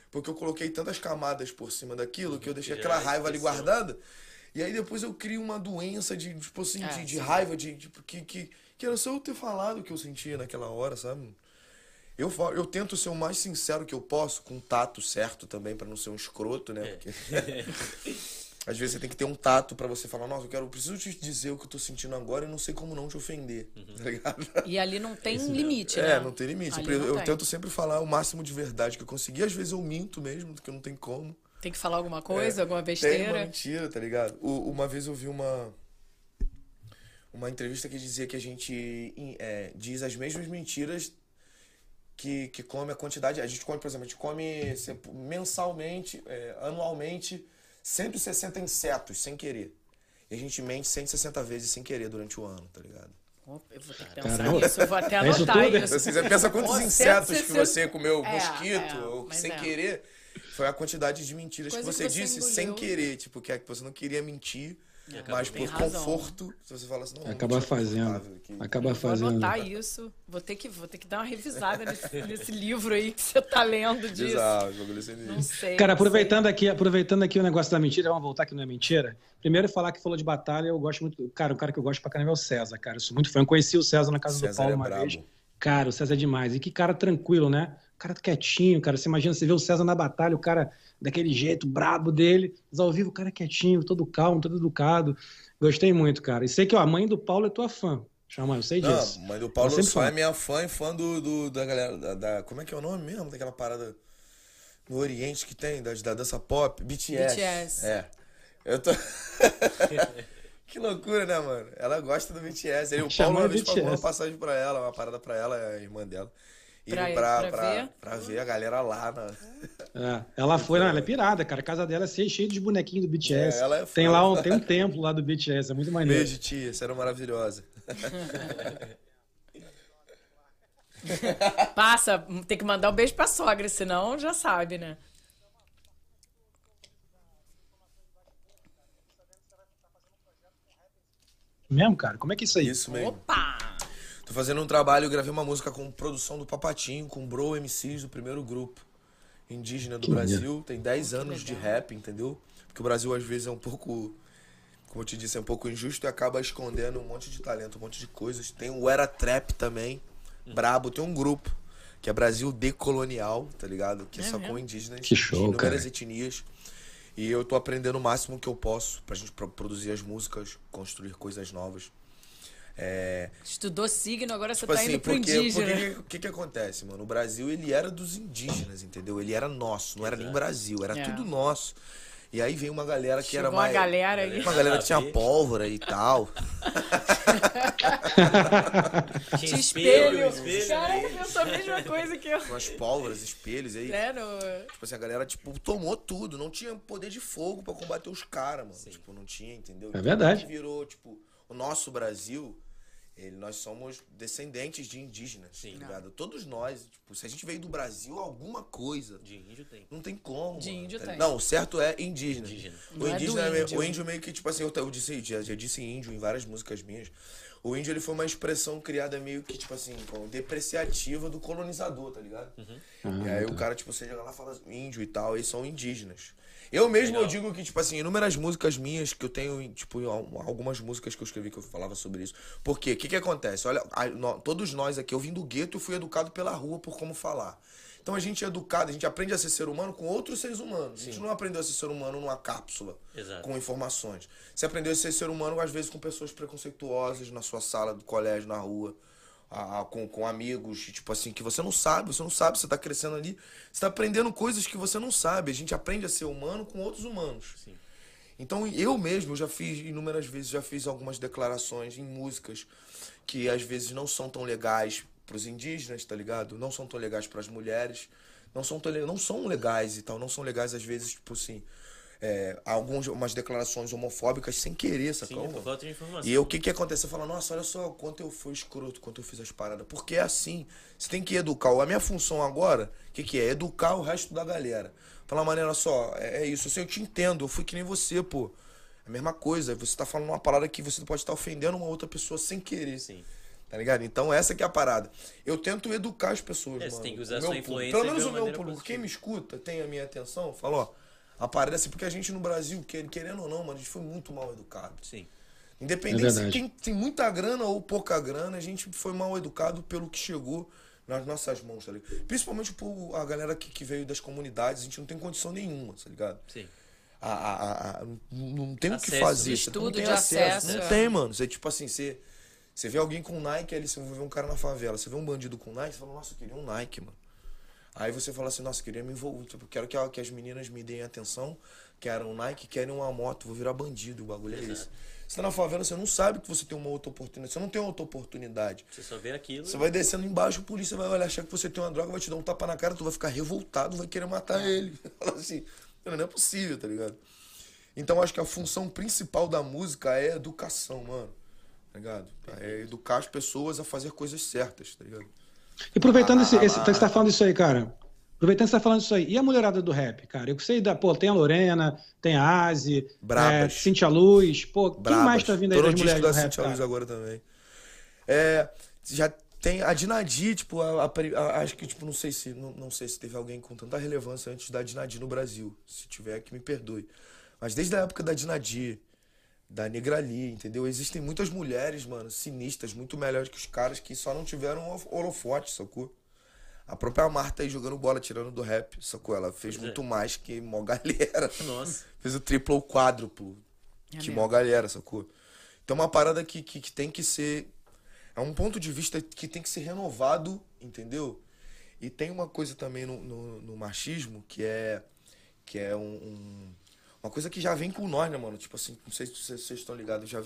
porque eu coloquei tantas camadas por cima daquilo que eu deixei aquela raiva ali guardada. E aí depois eu crio uma doença de, tipo assim, É, de, de raiva, de, tipo, que, que, que era só eu ter falado o que eu sentia naquela hora, sabe? Eu, fa- eu tento ser o mais sincero que eu posso, com tato certo também, pra não ser um escroto, né? Porque... Às vezes você tem que ter um tato pra você falar, nossa, eu quero, eu preciso te dizer o que eu tô sentindo agora e não sei como não te ofender, tá ligado? E ali não tem limite, né? É, não tem limite. Ali Eu, eu tem. tento sempre falar o máximo de verdade que eu conseguir. Às vezes eu minto mesmo, porque não tem como. Tem que falar alguma coisa, alguma Tem uma besteira. mentira, tá ligado? O- uma vez eu vi uma uma entrevista que dizia que a gente é, diz as mesmas mentiras que, que come a quantidade. A gente come, por exemplo, a gente come mensalmente, é, anualmente, 160 insetos sem querer. E a gente mente 160 vezes sem querer durante o ano, tá ligado? Eu vou ter que pensar Caramba. nisso, eu vou até É isso anotar tudo? isso. Você pensa quantos insetos que 160 você comeu, É, mosquito, é, ou sem é. querer, foi a quantidade de mentiras Coisa que que você você disse engoliu. sem querer, tipo, que é que você não queria mentir, mas por razão. conforto, se você fala assim, não, Acaba não tô fazendo. Acaba Vou fazendo. anotar isso. Vou ter que, vou ter que dar uma revisada nesse, nesse livro aí que você tá lendo disso. Exato, Não sei. Cara, não sei. aproveitando aqui, aproveitando aqui o negócio da mentira, vamos voltar que não é mentira. Primeiro falar que falou de batalha, eu gosto muito. Cara, o cara que eu gosto pra caramba é o César, cara. Eu sou muito fã. Eu conheci o César na casa do César Paulo é uma brabo. vez. Cara, o César é demais. E que cara tranquilo, né? O cara quietinho, cara. Você imagina, você vê o César na batalha, o cara daquele jeito, brabo dele. Mas ao vivo, o cara quietinho, todo calmo, todo educado. Gostei muito, cara. E sei que ó, a mãe do Paulo é tua fã. Chama, eu sei disso. Não, mãe do Paulo só é minha fã e fã do, do- da galera, da, da- Como é que é o nome mesmo daquela parada no Oriente que tem, da, da dança pop? BTS. BTS. É. Eu tô... que loucura, né, mano? Ela gosta do BTS. Ele, o Paulo uma vez pagou uma passagem pra ela, uma parada pra ela, é a irmã dela. E Pra- pra, pra ver? pra ver a galera lá na... É, ela foi, não, ela é pirada, cara. A casa dela é cheia cheia de bonequinhos do BTS. É, ela é tem lá um, tem um templo lá do BTS, é muito maneiro. Beijo, tia, você era maravilhosa. Passa, tem que mandar um beijo pra sogra, senão já sabe, né? Mesmo, cara? Como é que é isso aí? Isso mesmo. Opa! Tô fazendo um trabalho, eu gravei uma música com produção do Papatinho, com o Bro MCs do primeiro grupo indígena do Que. Brasil. Tem 10 anos de rap, entendeu? Porque o Brasil às vezes é um pouco, como eu te disse, é um pouco injusto e acaba escondendo um monte de talento, um monte de coisas. Tem o Era Trap também, brabo. Tem um grupo que é Brasil Decolonial, tá ligado? Que é, É só mesmo? com indígenas Que show, de inúmeras cara. etnias. E eu tô aprendendo o máximo que eu posso pra gente pro- produzir as músicas, construir coisas novas. É, Estudou signo, agora você Tipo tá assim, indo pro porque indígena. o que, que acontece, mano? O Brasil, ele era dos indígenas, entendeu? Ele era nosso, não era nem Brasil, era É. tudo nosso. E aí veio uma galera que era Chegou uma mais... galera aí. Uma galera que tinha pólvora e tal. Tinha espelho. espelho. Cara, eu penso a mesma coisa que eu. Umas pólvoras, espelhos aí. É, no... Tipo assim, a galera, tipo, tomou tudo. Não tinha poder de fogo pra combater os caras, mano. Tipo, não tinha, entendeu? É verdade. Então, virou, tipo, o nosso Brasil, ele, nós somos descendentes de indígenas, Sim. tá ligado? Todos nós, tipo, se a gente veio do Brasil, alguma coisa. De índio tem. Não tem como. De índio tá tem. Não, o certo é indígena. Indígena. O Não é do indígena, é meio- índio. o índio meio que, tipo assim, eu, eu disse, já, já disse índio em várias músicas minhas. O índio, ele foi uma expressão criada meio que, tipo assim, como depreciativa do colonizador, tá ligado? Uhum. E aí o cara, tipo, você chega lá e fala índio e tal, eles são indígenas. Eu mesmo, eu digo que, tipo assim, inúmeras músicas minhas, que eu tenho, tipo, al- algumas músicas que eu escrevi que eu falava sobre isso. Por quê? O que que acontece? Olha, a- nó- todos nós aqui, eu vim do gueto e fui educado pela rua por como falar. Então a gente é educado, a gente aprende a ser ser humano com outros seres humanos. A gente não aprendeu a ser ser humano numa cápsula Exato. com informações. Você aprendeu a ser ser humano, às vezes, com pessoas preconceituosas na sua sala do colégio, na rua, a- com, com amigos, tipo assim, que você não sabe, você não sabe, você tá crescendo ali, você tá aprendendo coisas que você não sabe. A gente aprende a ser humano com outros humanos. Sim. Então eu mesmo já fiz inúmeras vezes, já fiz algumas declarações em músicas que às vezes não são tão legais pros indígenas, tá ligado? Não são tão legais pras mulheres, não são tão, não são legais e tal, não são legais às vezes, tipo assim, é, algumas umas declarações homofóbicas sem querer, sacou? Sim, por falta de informação. E o que que acontece? Eu falo, nossa, olha só quanto eu fui escroto, quanto eu fiz as paradas. Porque é assim, você tem que educar. A minha função agora, o que que é? Educar o resto da galera. Falar, maneira, só, é, é isso, assim, eu te entendo, eu fui que nem você, pô. A mesma coisa, você tá falando uma parada que você pode estar ofendendo uma outra pessoa sem querer. Sim. Tá ligado? Então essa que é a parada. Eu tento educar as pessoas, É, você mano. tem que usar sua público. influência Pelo menos o meu público. Quem me escuta, tem a minha atenção, fala, ó, a parada assim, porque a gente no Brasil, quer- querendo ou não, mano, a gente foi muito mal educado. Sim. Independente É se quem tem muita grana ou pouca grana, a gente foi mal educado pelo que chegou nas nossas mãos, tá ligado? Principalmente por a galera que, que veio das comunidades, a gente não tem condição nenhuma, tá ligado? Sim. A, a, a- a- não- tem o que Acesso. fazer. Estudo você não tem de acesso, Não é. tem, mano. Você, tipo assim, você, você vê alguém com Nike ali, você vê um cara na favela, você vê um bandido com Nike, você fala, nossa, eu queria um Nike, mano. Aí você fala assim, nossa, eu queria me envolver. Tipo, quero que, que as meninas me deem atenção, querem um Nike, querem uma moto, vou virar bandido, o bagulho é esse. Você tá na favela, você não sabe que você tem uma outra oportunidade. Você não tem outra oportunidade. Você só vê aquilo. Você vai descendo embaixo, a polícia vai olhar, achar que você tem uma droga, vai te dar um tapa na cara, tu vai ficar revoltado, vai querer matar ele. Fala assim, não é possível, tá ligado? Então acho que a função principal da música é educação, mano. Tá ligado? É educar as pessoas a fazer coisas certas, tá ligado? E aproveitando esse, Ah, esse, ah, você tá falando isso aí, cara. Aproveitando que você tá falando isso aí. E a mulherada do rap, cara? Eu sei da. Pô, tem a Lorena, tem a Asi, Brabas. é, Cintia Luz. Pô, quem Brabas. mais tá vindo aí Tô no das mulheres da do rap, Cintia Luz agora também. É, já tem a Dinadi, tipo, a, a a- acho que, tipo, não sei se não, não sei se teve alguém com tanta relevância antes da Dinadi no Brasil. Se tiver, que me perdoe. Mas desde a época da Dinadi, da Negrali, entendeu? Existem muitas mulheres, mano, sinistras, muito melhores que os caras que só não tiveram holo- holofote, sacou? A própria Marta aí jogando bola, tirando do rap, sacou? Ela fez Pois é. muito mais que mó galera. Nossa. Fez o triplo ou quádruplo. É que mesmo. mó galera, sacou? Então é uma parada que, que, que tem que ser. É um ponto de vista que tem que ser renovado, entendeu? E tem uma coisa também no, no, no machismo que é. Que é um, um- Uma coisa que já vem com nós, né, mano? Tipo assim, não sei se vocês, estão ligados, já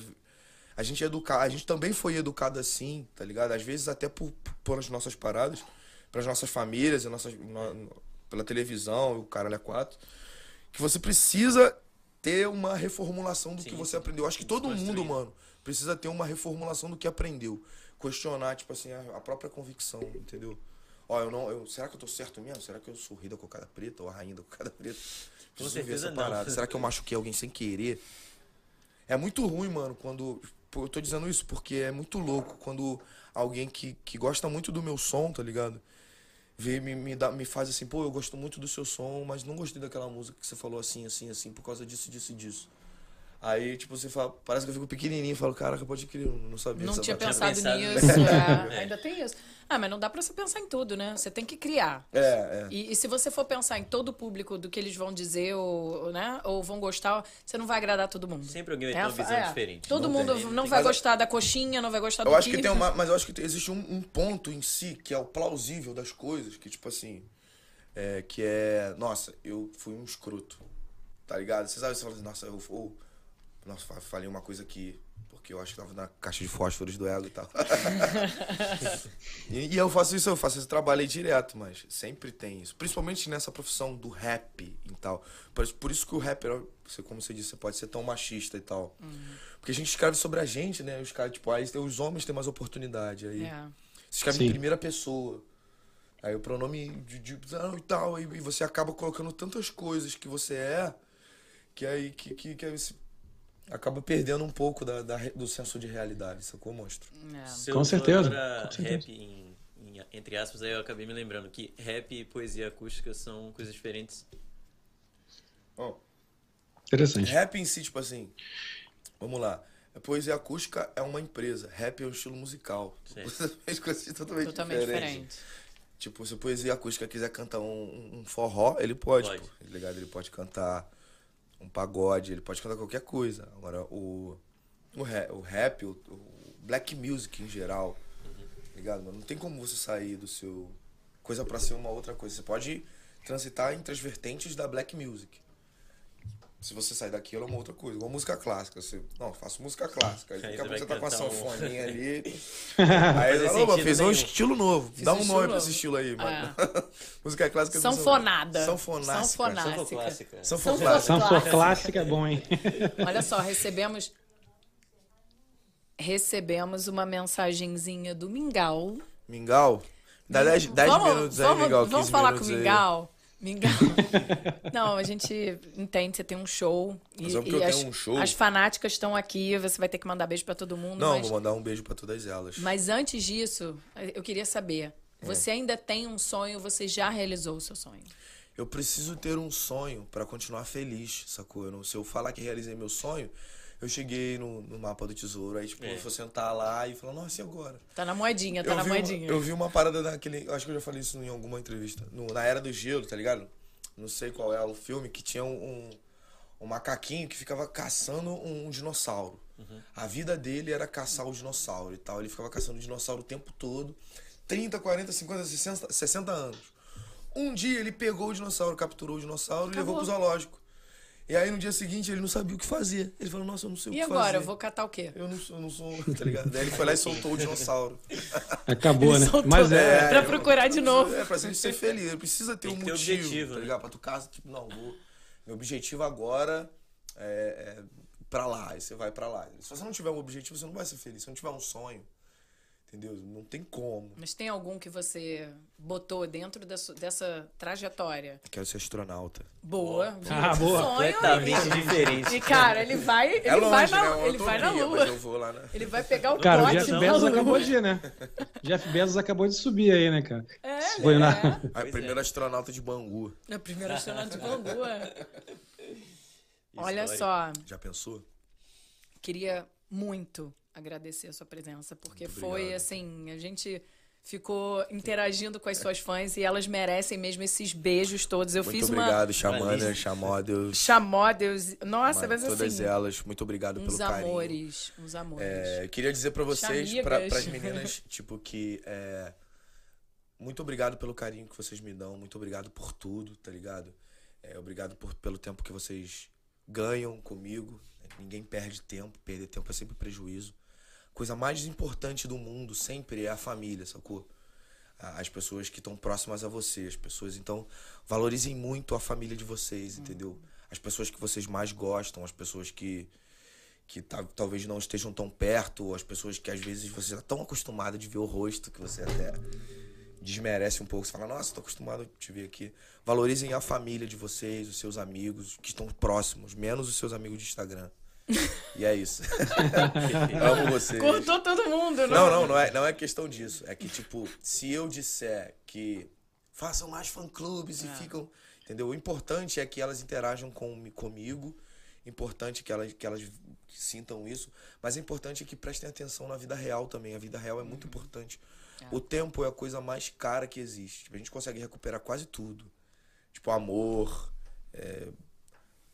A gente é educado, a gente também foi educado assim, tá ligado? Às vezes até por, por as nossas paradas, pelas nossas famílias, nossas, no- pela televisão, o caralho é quatro. Que você precisa ter uma reformulação do Sim, que você aprendeu. Acho que todo mundo, mano, precisa ter uma reformulação do que aprendeu. Questionar, tipo assim, a, a própria convicção, entendeu? Ó, eu não. Eu, será que eu tô certo mesmo? Será que eu sou rei da cocada preta ou a rainha da cocada preta? Preciso ver certeza essa não. parada. Será que eu machuquei alguém sem querer? É muito ruim, mano, quando. Eu tô dizendo isso porque é muito louco quando alguém que, que gosta muito do meu som, tá ligado? Vê, me, me, dá, me faz assim, pô, eu gosto muito do seu som, mas não gostei daquela música que você falou assim, assim, assim, por causa disso, disso e disso. Aí, tipo, você fala, parece que eu fico pequenininho e falo, caraca, pode crer, eu não sabia Não tinha parte." pensado, pensado nisso. É. Ainda tem isso. Ah, mas não dá pra você pensar em tudo, né? Você tem que criar. É, é. E, e se você for pensar em todo o público do que eles vão dizer ou, né, ou vão gostar, você não vai agradar todo mundo. Sempre alguém vai ter a uma visão é. diferente. Todo Não mundo tem- não tem- vai Mas- gostar da coxinha, não vai gostar do Eu acho que tem uma. Mas eu acho que tem- existe um, um ponto em si que é o plausível das coisas, que, tipo assim. É, que é. Nossa, eu fui um escroto. Tá ligado? Você sabe, você fala assim, nossa, eu. ou, nossa, fa- falei uma coisa aqui. Porque eu acho que tava na caixa de fósforos do ego e tal. e, e eu faço isso, eu faço esse trabalho aí direto, mas sempre tem isso. Principalmente nessa profissão do rap e tal. Por, isso- por isso que o rapper, você- como você disse, você pode ser tão machista e tal. Porque a gente escreve sobre a gente, né? Os caras, tipo, aí os homens têm mais oportunidade. Aí É. você escreve Sim. em primeira pessoa. Aí o pronome de, de ah, e tal, aí, e você acaba colocando tantas coisas que você é, que aí que, que, que aí você acaba perdendo um pouco da, da do senso de realidade, sacou, monstro? É. Com certeza, com certeza. rap em, em- entre aspas, aí eu acabei me lembrando que rap e poesia acústica são coisas diferentes. Ó, Interessante. Rap em si, tipo assim, vamos lá. A poesia acústica é uma empresa, rap é um estilo musical. Fez coisas totalmente, Totalmente diferentes. diferente. Tipo, se a poesia acústica quiser cantar um, um forró, ele pode, Pode. pô, tá ligado? Ele pode cantar um pagode, ele pode cantar qualquer coisa. Agora, o, o, rap, o, rap, o, black music em geral, tá ligado? Mano? Não tem como você sair do seu... Coisa pra ser uma outra coisa. Você pode transitar entre as vertentes da black music. Se você sair daquilo, é uma outra coisa. Igual música clássica. Você, não, faço música clássica. Aí Aí daqui a você pouco você tá com a cantar um- sanfoninha ali. Aí fez um estilo novo. Fiz Dá um nome pra novo. esse estilo aí, mano. É. música clássica. Sanfonada. Sanfonástica. Sanfonástica. Sanfo clássica. Sanfonástica. É bom, hein? Olha só, recebemos recebemos uma mensagenzinha do Mingau. Mingau. Dá 10 vamos, minutos aí, vamos, Mingau. 15 Vamos falar com o minutos aí. Mingau? Não, a gente entende, você tem um show. Mas e, é porque eu as, tenho um show. as fanáticas estão aqui, você vai ter que mandar beijo pra todo mundo. Não, mas, vou mandar um beijo pra todas elas. mas antes disso, eu queria saber: você ainda tem um sonho, você já realizou o seu sonho? Eu preciso ter um sonho pra continuar feliz, sacou? Eu não, se eu falar que realizei meu sonho, eu cheguei no, no mapa do tesouro, aí tipo, É. eu vou sentar lá e falar, nossa, e agora? Tá na moedinha, tá eu na moedinha. Uma, eu vi uma parada daquele. eu Acho que eu já falei isso em alguma entrevista. No- na Era do Gelo, tá ligado? Não sei qual é o filme, que tinha um, um, um macaquinho que ficava caçando um, um dinossauro. A vida dele era caçar o dinossauro e tal. Ele ficava caçando o dinossauro o tempo todo. 30, 40, 50, 60, 60 anos. Um dia ele pegou o dinossauro, capturou o dinossauro e levou pro zoológico. E aí no dia seguinte ele não sabia o que fazer. Ele falou, nossa, eu não sei o E que agora, fazer. eu vou catar o quê? Eu não sou, eu não sou, tá ligado? Daí ele foi lá e soltou o dinossauro. Acabou, Ele né? soltou Mas é. pra procurar de novo. É, pra gente ser feliz. Ele precisa ter Tem um motivo, objetivo, tá né? ligado? Pra tu casa, tipo, não, vou... Meu objetivo agora é, é pra lá. Aí você vai pra lá. Se você não tiver um objetivo, você não vai ser feliz. Se não tiver um sonho, entendeu? Não tem como. Mas tem algum que você botou dentro da su- dessa trajetória? Quero ser astronauta. Boa. Ah, boa. Sonho. Completamente diferente. E cara, ele vai, ele é longe, vai na, né? Uma ele vai na lua. Mas eu vou lá, né? Ele vai pegar o Cara, o Jeff Bezos acabou de ir, né? Jeff Bezos acabou de subir aí, né, cara? É, Foi né? na- A Pois primeira astronauta de Bangu. É o primeiro astronauta de Bangu. é. Olha só, Já pensou? queria muito agradecer a sua presença, porque foi assim, a gente ficou interagindo com as suas fãs e elas merecem mesmo esses beijos todos. Eu Muito fiz obrigado, uma Xamana, Xamódeus. chamódeus. Nossa, mas todas assim, elas. Muito obrigado pelo uns carinho. amores, uns amores. É, queria dizer pra vocês, pra, pras meninas, tipo, que é, muito obrigado pelo carinho que vocês me dão, muito obrigado por tudo, tá ligado? É, obrigado por, pelo tempo que vocês ganham comigo. Ninguém perde tempo, perder tempo é sempre prejuízo. Coisa mais importante do mundo sempre é a família, sacou? As pessoas que estão próximas a você, as pessoas. Então, valorizem muito a família de vocês, entendeu? As pessoas que vocês mais gostam, as pessoas que, que ta- talvez não estejam tão perto, as pessoas que às vezes você está tão acostumado de ver o rosto que você até desmerece um pouco. Você fala, nossa, tô acostumado a te ver aqui. Valorizem a família de vocês, os seus amigos que estão próximos, menos os seus amigos de Instagram. E é isso. Amo vocês. Cortou todo mundo, não? Não, não, não é, não é questão disso. É que, tipo, se eu disser que façam mais fã-clubes e ficam. Entendeu? O importante é que elas interajam com, comigo. Importante que elas, que elas sintam isso. Mas é importante que prestem atenção na vida real também. A vida real é muito importante. O tempo é a coisa mais cara que existe. Tipo, a gente consegue recuperar quase tudo. Tipo, amor, é,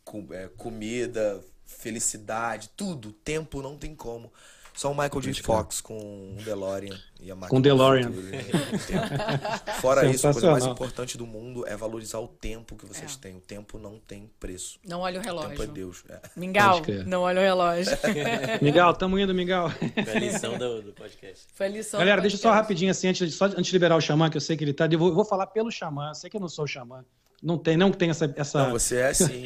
com- é, comida, felicidade, tudo. Tempo não tem como. Só o Michael J. Fox com um DeLorean e a máquina Com DeLorean. futuro, né? Fora isso, a coisa mais importante do mundo é valorizar o tempo que vocês têm. O tempo não tem preço. Não olha o O tempo é relógio. Deus. É. Mingau, não olha o relógio. Miguel, tamo indo, Miguel. Foi a lição do, do podcast. Foi a lição Galera, do deixa só rapidinho assim, antes de, só antes de liberar o xamã, que eu sei que ele tá. Eu vou, eu vou falar pelo xamã, eu sei que eu não sou o xamã. Não tem, não tem essa. essa... Não, você é sim.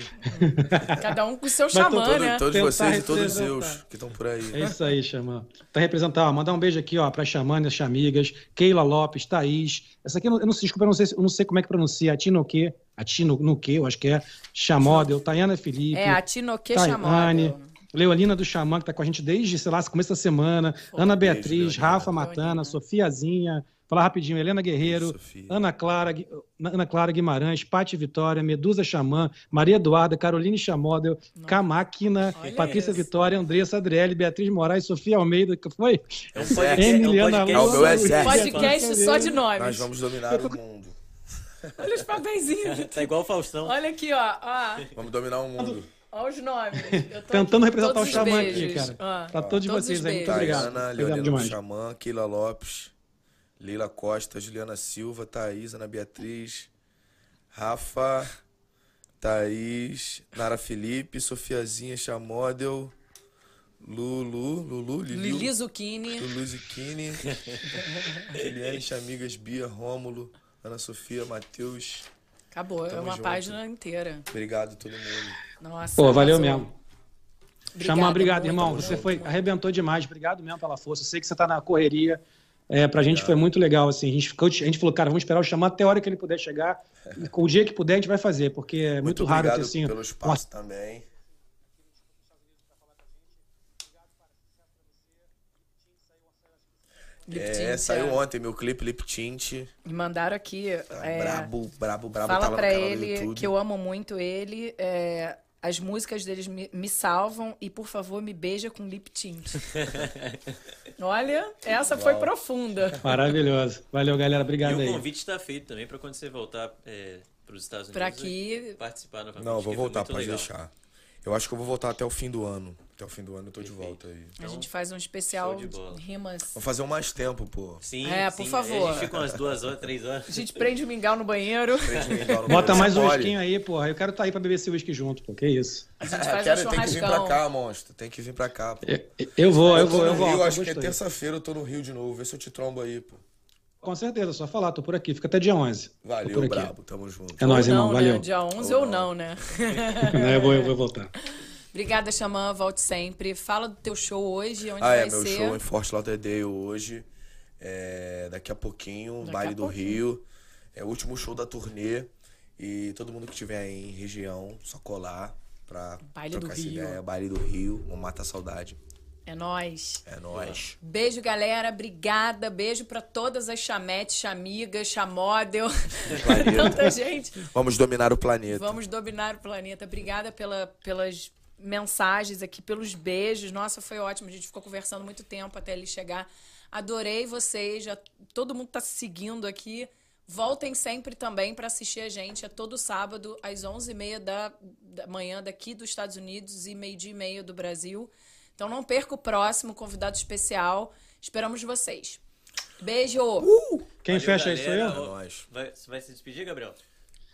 Cada um com o seu tô xamã, Todo- né? todos Tentar vocês e todos os que estão por aí. É isso aí, Xamã. Tá representando, ó, mandar um beijo aqui, ó, pra Xamã, Chamigas, Keila Lopes, Thaís. Essa aqui, eu não, eu não desculpa, eu não sei, se- eu não sei como é que pronuncia, a Tinoque, a Tino no que, eu acho que é, Chamodel, Tayana Felipe, É, a Tinoque Tayane, chamada. Leolina do Xamã, que tá com a gente desde, sei lá, começo da semana, Ana Beatriz, Leolina. Rafa Matana, Leolina. Sofiazinha, falar rapidinho, Helena Guerreiro, Sofia. Ana Clara, Ana Clara Guimarães, Pati Vitória, Medusa Xamã, Maria Eduarda, Caroline Chamodel, Camáquina, Patrícia isso. Vitória, Andressa Adriele, Beatriz Moraes, Sofia Almeida, que foi? É um podcast, é um Emiliana podcast É o meu Luz. exército. Podcast só de nomes. Nós vamos dominar o mundo. Olha os papeizinhos. Tá igual o Faustão. Olha aqui, ó. ó. Vamos dominar o mundo. Olha os nomes. Eu tô Tentando aqui representar o Xamã aqui, beijos. cara. Ó, Pra todos todos vocês aí, muito obrigado. Do demais. Xamã, Keila Lopes, Leila Costa, Juliana Silva, Thaís, Ana Beatriz, Rafa, Thaís, Nara Felipe, Sofiazinha, Chamodel, Lulu, Lulu, Lili, Lili Zucchini. Lulu Zucchini, Eliane, Chamigas, Bia, Rômulo, Ana Sofia, Matheus. Acabou, é Tamo uma junto. página inteira. Obrigado a todo mundo. Nossa. Pô, valeu arrasou. mesmo. Obrigada, obrigado, muito, irmão. muito, Você foi, muito. arrebentou demais. Obrigado mesmo pela força. Eu sei que você tá na correria. É, pra gente foi muito legal, assim. A gente, ficou, a gente falou, cara, vamos esperar o Xamã até a hora que ele puder chegar. E o dia que puder, a gente vai fazer, porque é muito, Muito raro ter, obrigado assim... pelo espaço também. Lip É, tint, saiu é. ontem meu clipe Lip Tint. Me mandaram aqui. é, Brabo, brabo, brabo. Fala tá pra ele que eu amo muito ele. é, as músicas deles me, me salvam e, por favor, me beija com lip tint. Olha, essa foi profunda. Maravilhoso. Valeu, galera. E Obrigado o aí. convite está feito também para quando você voltar é, para os Estados Unidos. Pra aqui. Participar novamente. Não, eu vou que voltar, pode legal. deixar. Eu acho que eu vou voltar até o fim do ano. Até o fim do ano eu tô de volta aí. a gente faz um especial de bola. rimas. Vou fazer um mais tempo, pô. Sim, É, sim, por aí favor. A gente fica umas duas horas, três horas. A gente prende o mingau no banheiro. Bota mais um whiskinho aí, porra. Eu quero estar aí pra beber esse whisky junto, pô. Que isso. A gente É, faz quero, um tem que vir pra cá, monstro. Tem que vir pra cá, pô. Eu, eu vou, eu vou, eu no vou. Eu acho que é terça-feira eu tô no Rio de novo. Vê se eu te trombo aí, pô. Com certeza, só falar, tô por aqui. Fica até dia 11. Tô Valeu, brabo. Tamo junto. É nóis, ou irmão. não, Valeu. né? Dia 11 ou não, né? Né, eu, vou, eu vou voltar. Obrigada, Xamã. Volte sempre. Fala do teu show hoje, onde Ah, vai é, meu ser. show em Fort Lauderdale hoje. É, daqui a pouquinho, Daqui Baile a do pouquinho. Rio. É o último show da turnê. E todo mundo que estiver aí em região, só colar pra Baile do trocar essa Rio. ideia. Baile do Rio, vamos matar a saudade. É nóis. É nóis. Beijo, galera. Obrigada. Beijo pra todas as chametes, chamigas, chamodel. Tanta gente. Vamos dominar o planeta. Vamos dominar o planeta. Obrigada pela, pelas mensagens aqui, pelos beijos. Nossa, foi ótimo. A gente ficou conversando muito tempo até ele chegar. Adorei vocês. Já, todo mundo tá se seguindo aqui. Voltem sempre também para assistir a gente. É todo sábado, às 11h30 da, da manhã daqui dos Estados Unidos e meio-dia e meio do Brasil. Então não perca o próximo convidado especial. Esperamos vocês. Beijo! Quem Valeu, fecha isso aí, galera. É nóis. Vai, você vai se despedir, Gabriel?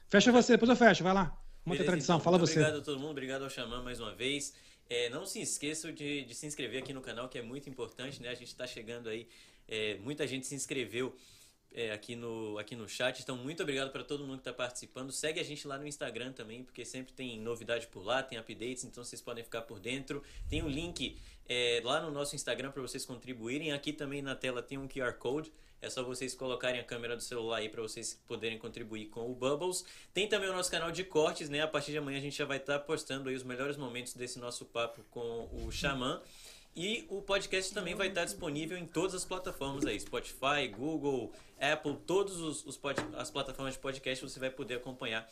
Fecha você, depois eu fecho. Vai lá. Muita Beleza, tradição. então, Fala você. Obrigado a todo mundo, obrigado ao Xamã mais uma vez. É, não se esqueçam de, de se inscrever aqui no canal, que é muito importante, né? A gente está chegando aí, é, muita gente se inscreveu é, aqui, no, aqui no chat. Então, muito obrigado para todo mundo que está participando. Segue a gente lá no Instagram também, porque sempre tem novidade por lá, tem updates, então vocês podem ficar por dentro. Tem o link é, lá no nosso Instagram para vocês contribuírem. Aqui também na tela tem um QR Code. É só vocês colocarem a câmera do celular aí para vocês poderem contribuir com o Bubbles. Tem também o nosso canal de cortes, né? A partir de amanhã a gente já vai estar postando aí os melhores momentos desse nosso papo com o Xamã. E o podcast também vai estar disponível em todas as plataformas aí, Spotify, Google, Apple, todas os, os as plataformas de podcast você vai poder acompanhar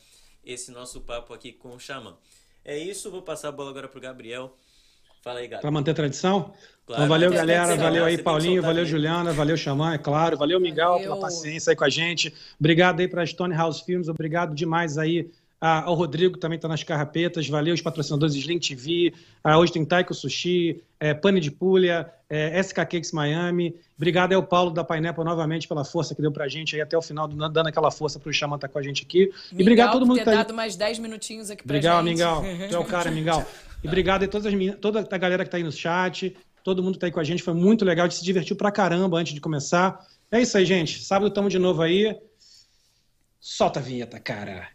esse nosso papo aqui com o Xamã. É isso, vou passar a bola agora pro Gabriel. Fala aí, Gabriel. manter tradição? Claro, então, valeu, galera. Valeu aí, Paulinho. Valeu. Juliana. Valeu, Xamã, é claro. Valeu, Miguel, pela Valeu. paciência aí com a gente. Obrigado aí pra Stone House Films. Obrigado demais aí a- ao Rodrigo, que também tá nas carrapetas. Valeu, os patrocinadores Slim TV. Ah, hoje tem Taiko Sushi, é, Pane de Pulha, é, SK Cakes Miami. Obrigado aí ao Paulo da Pineapple novamente pela força que deu pra gente aí até o final, dando aquela força pro Xamã estar com a gente aqui. E obrigado a todo mundo que ter tá aí. dado mais 10 minutinhos aqui pra Obrigado, gente. Mingau. Tu é o cara, Mingau. E obrigado a todas as toda a galera que tá aí no chat, todo mundo que tá aí com a gente. Foi muito legal, a gente se divertiu pra caramba antes de começar. É isso aí, gente. Sábado estamos de novo aí. Solta a vinheta, cara.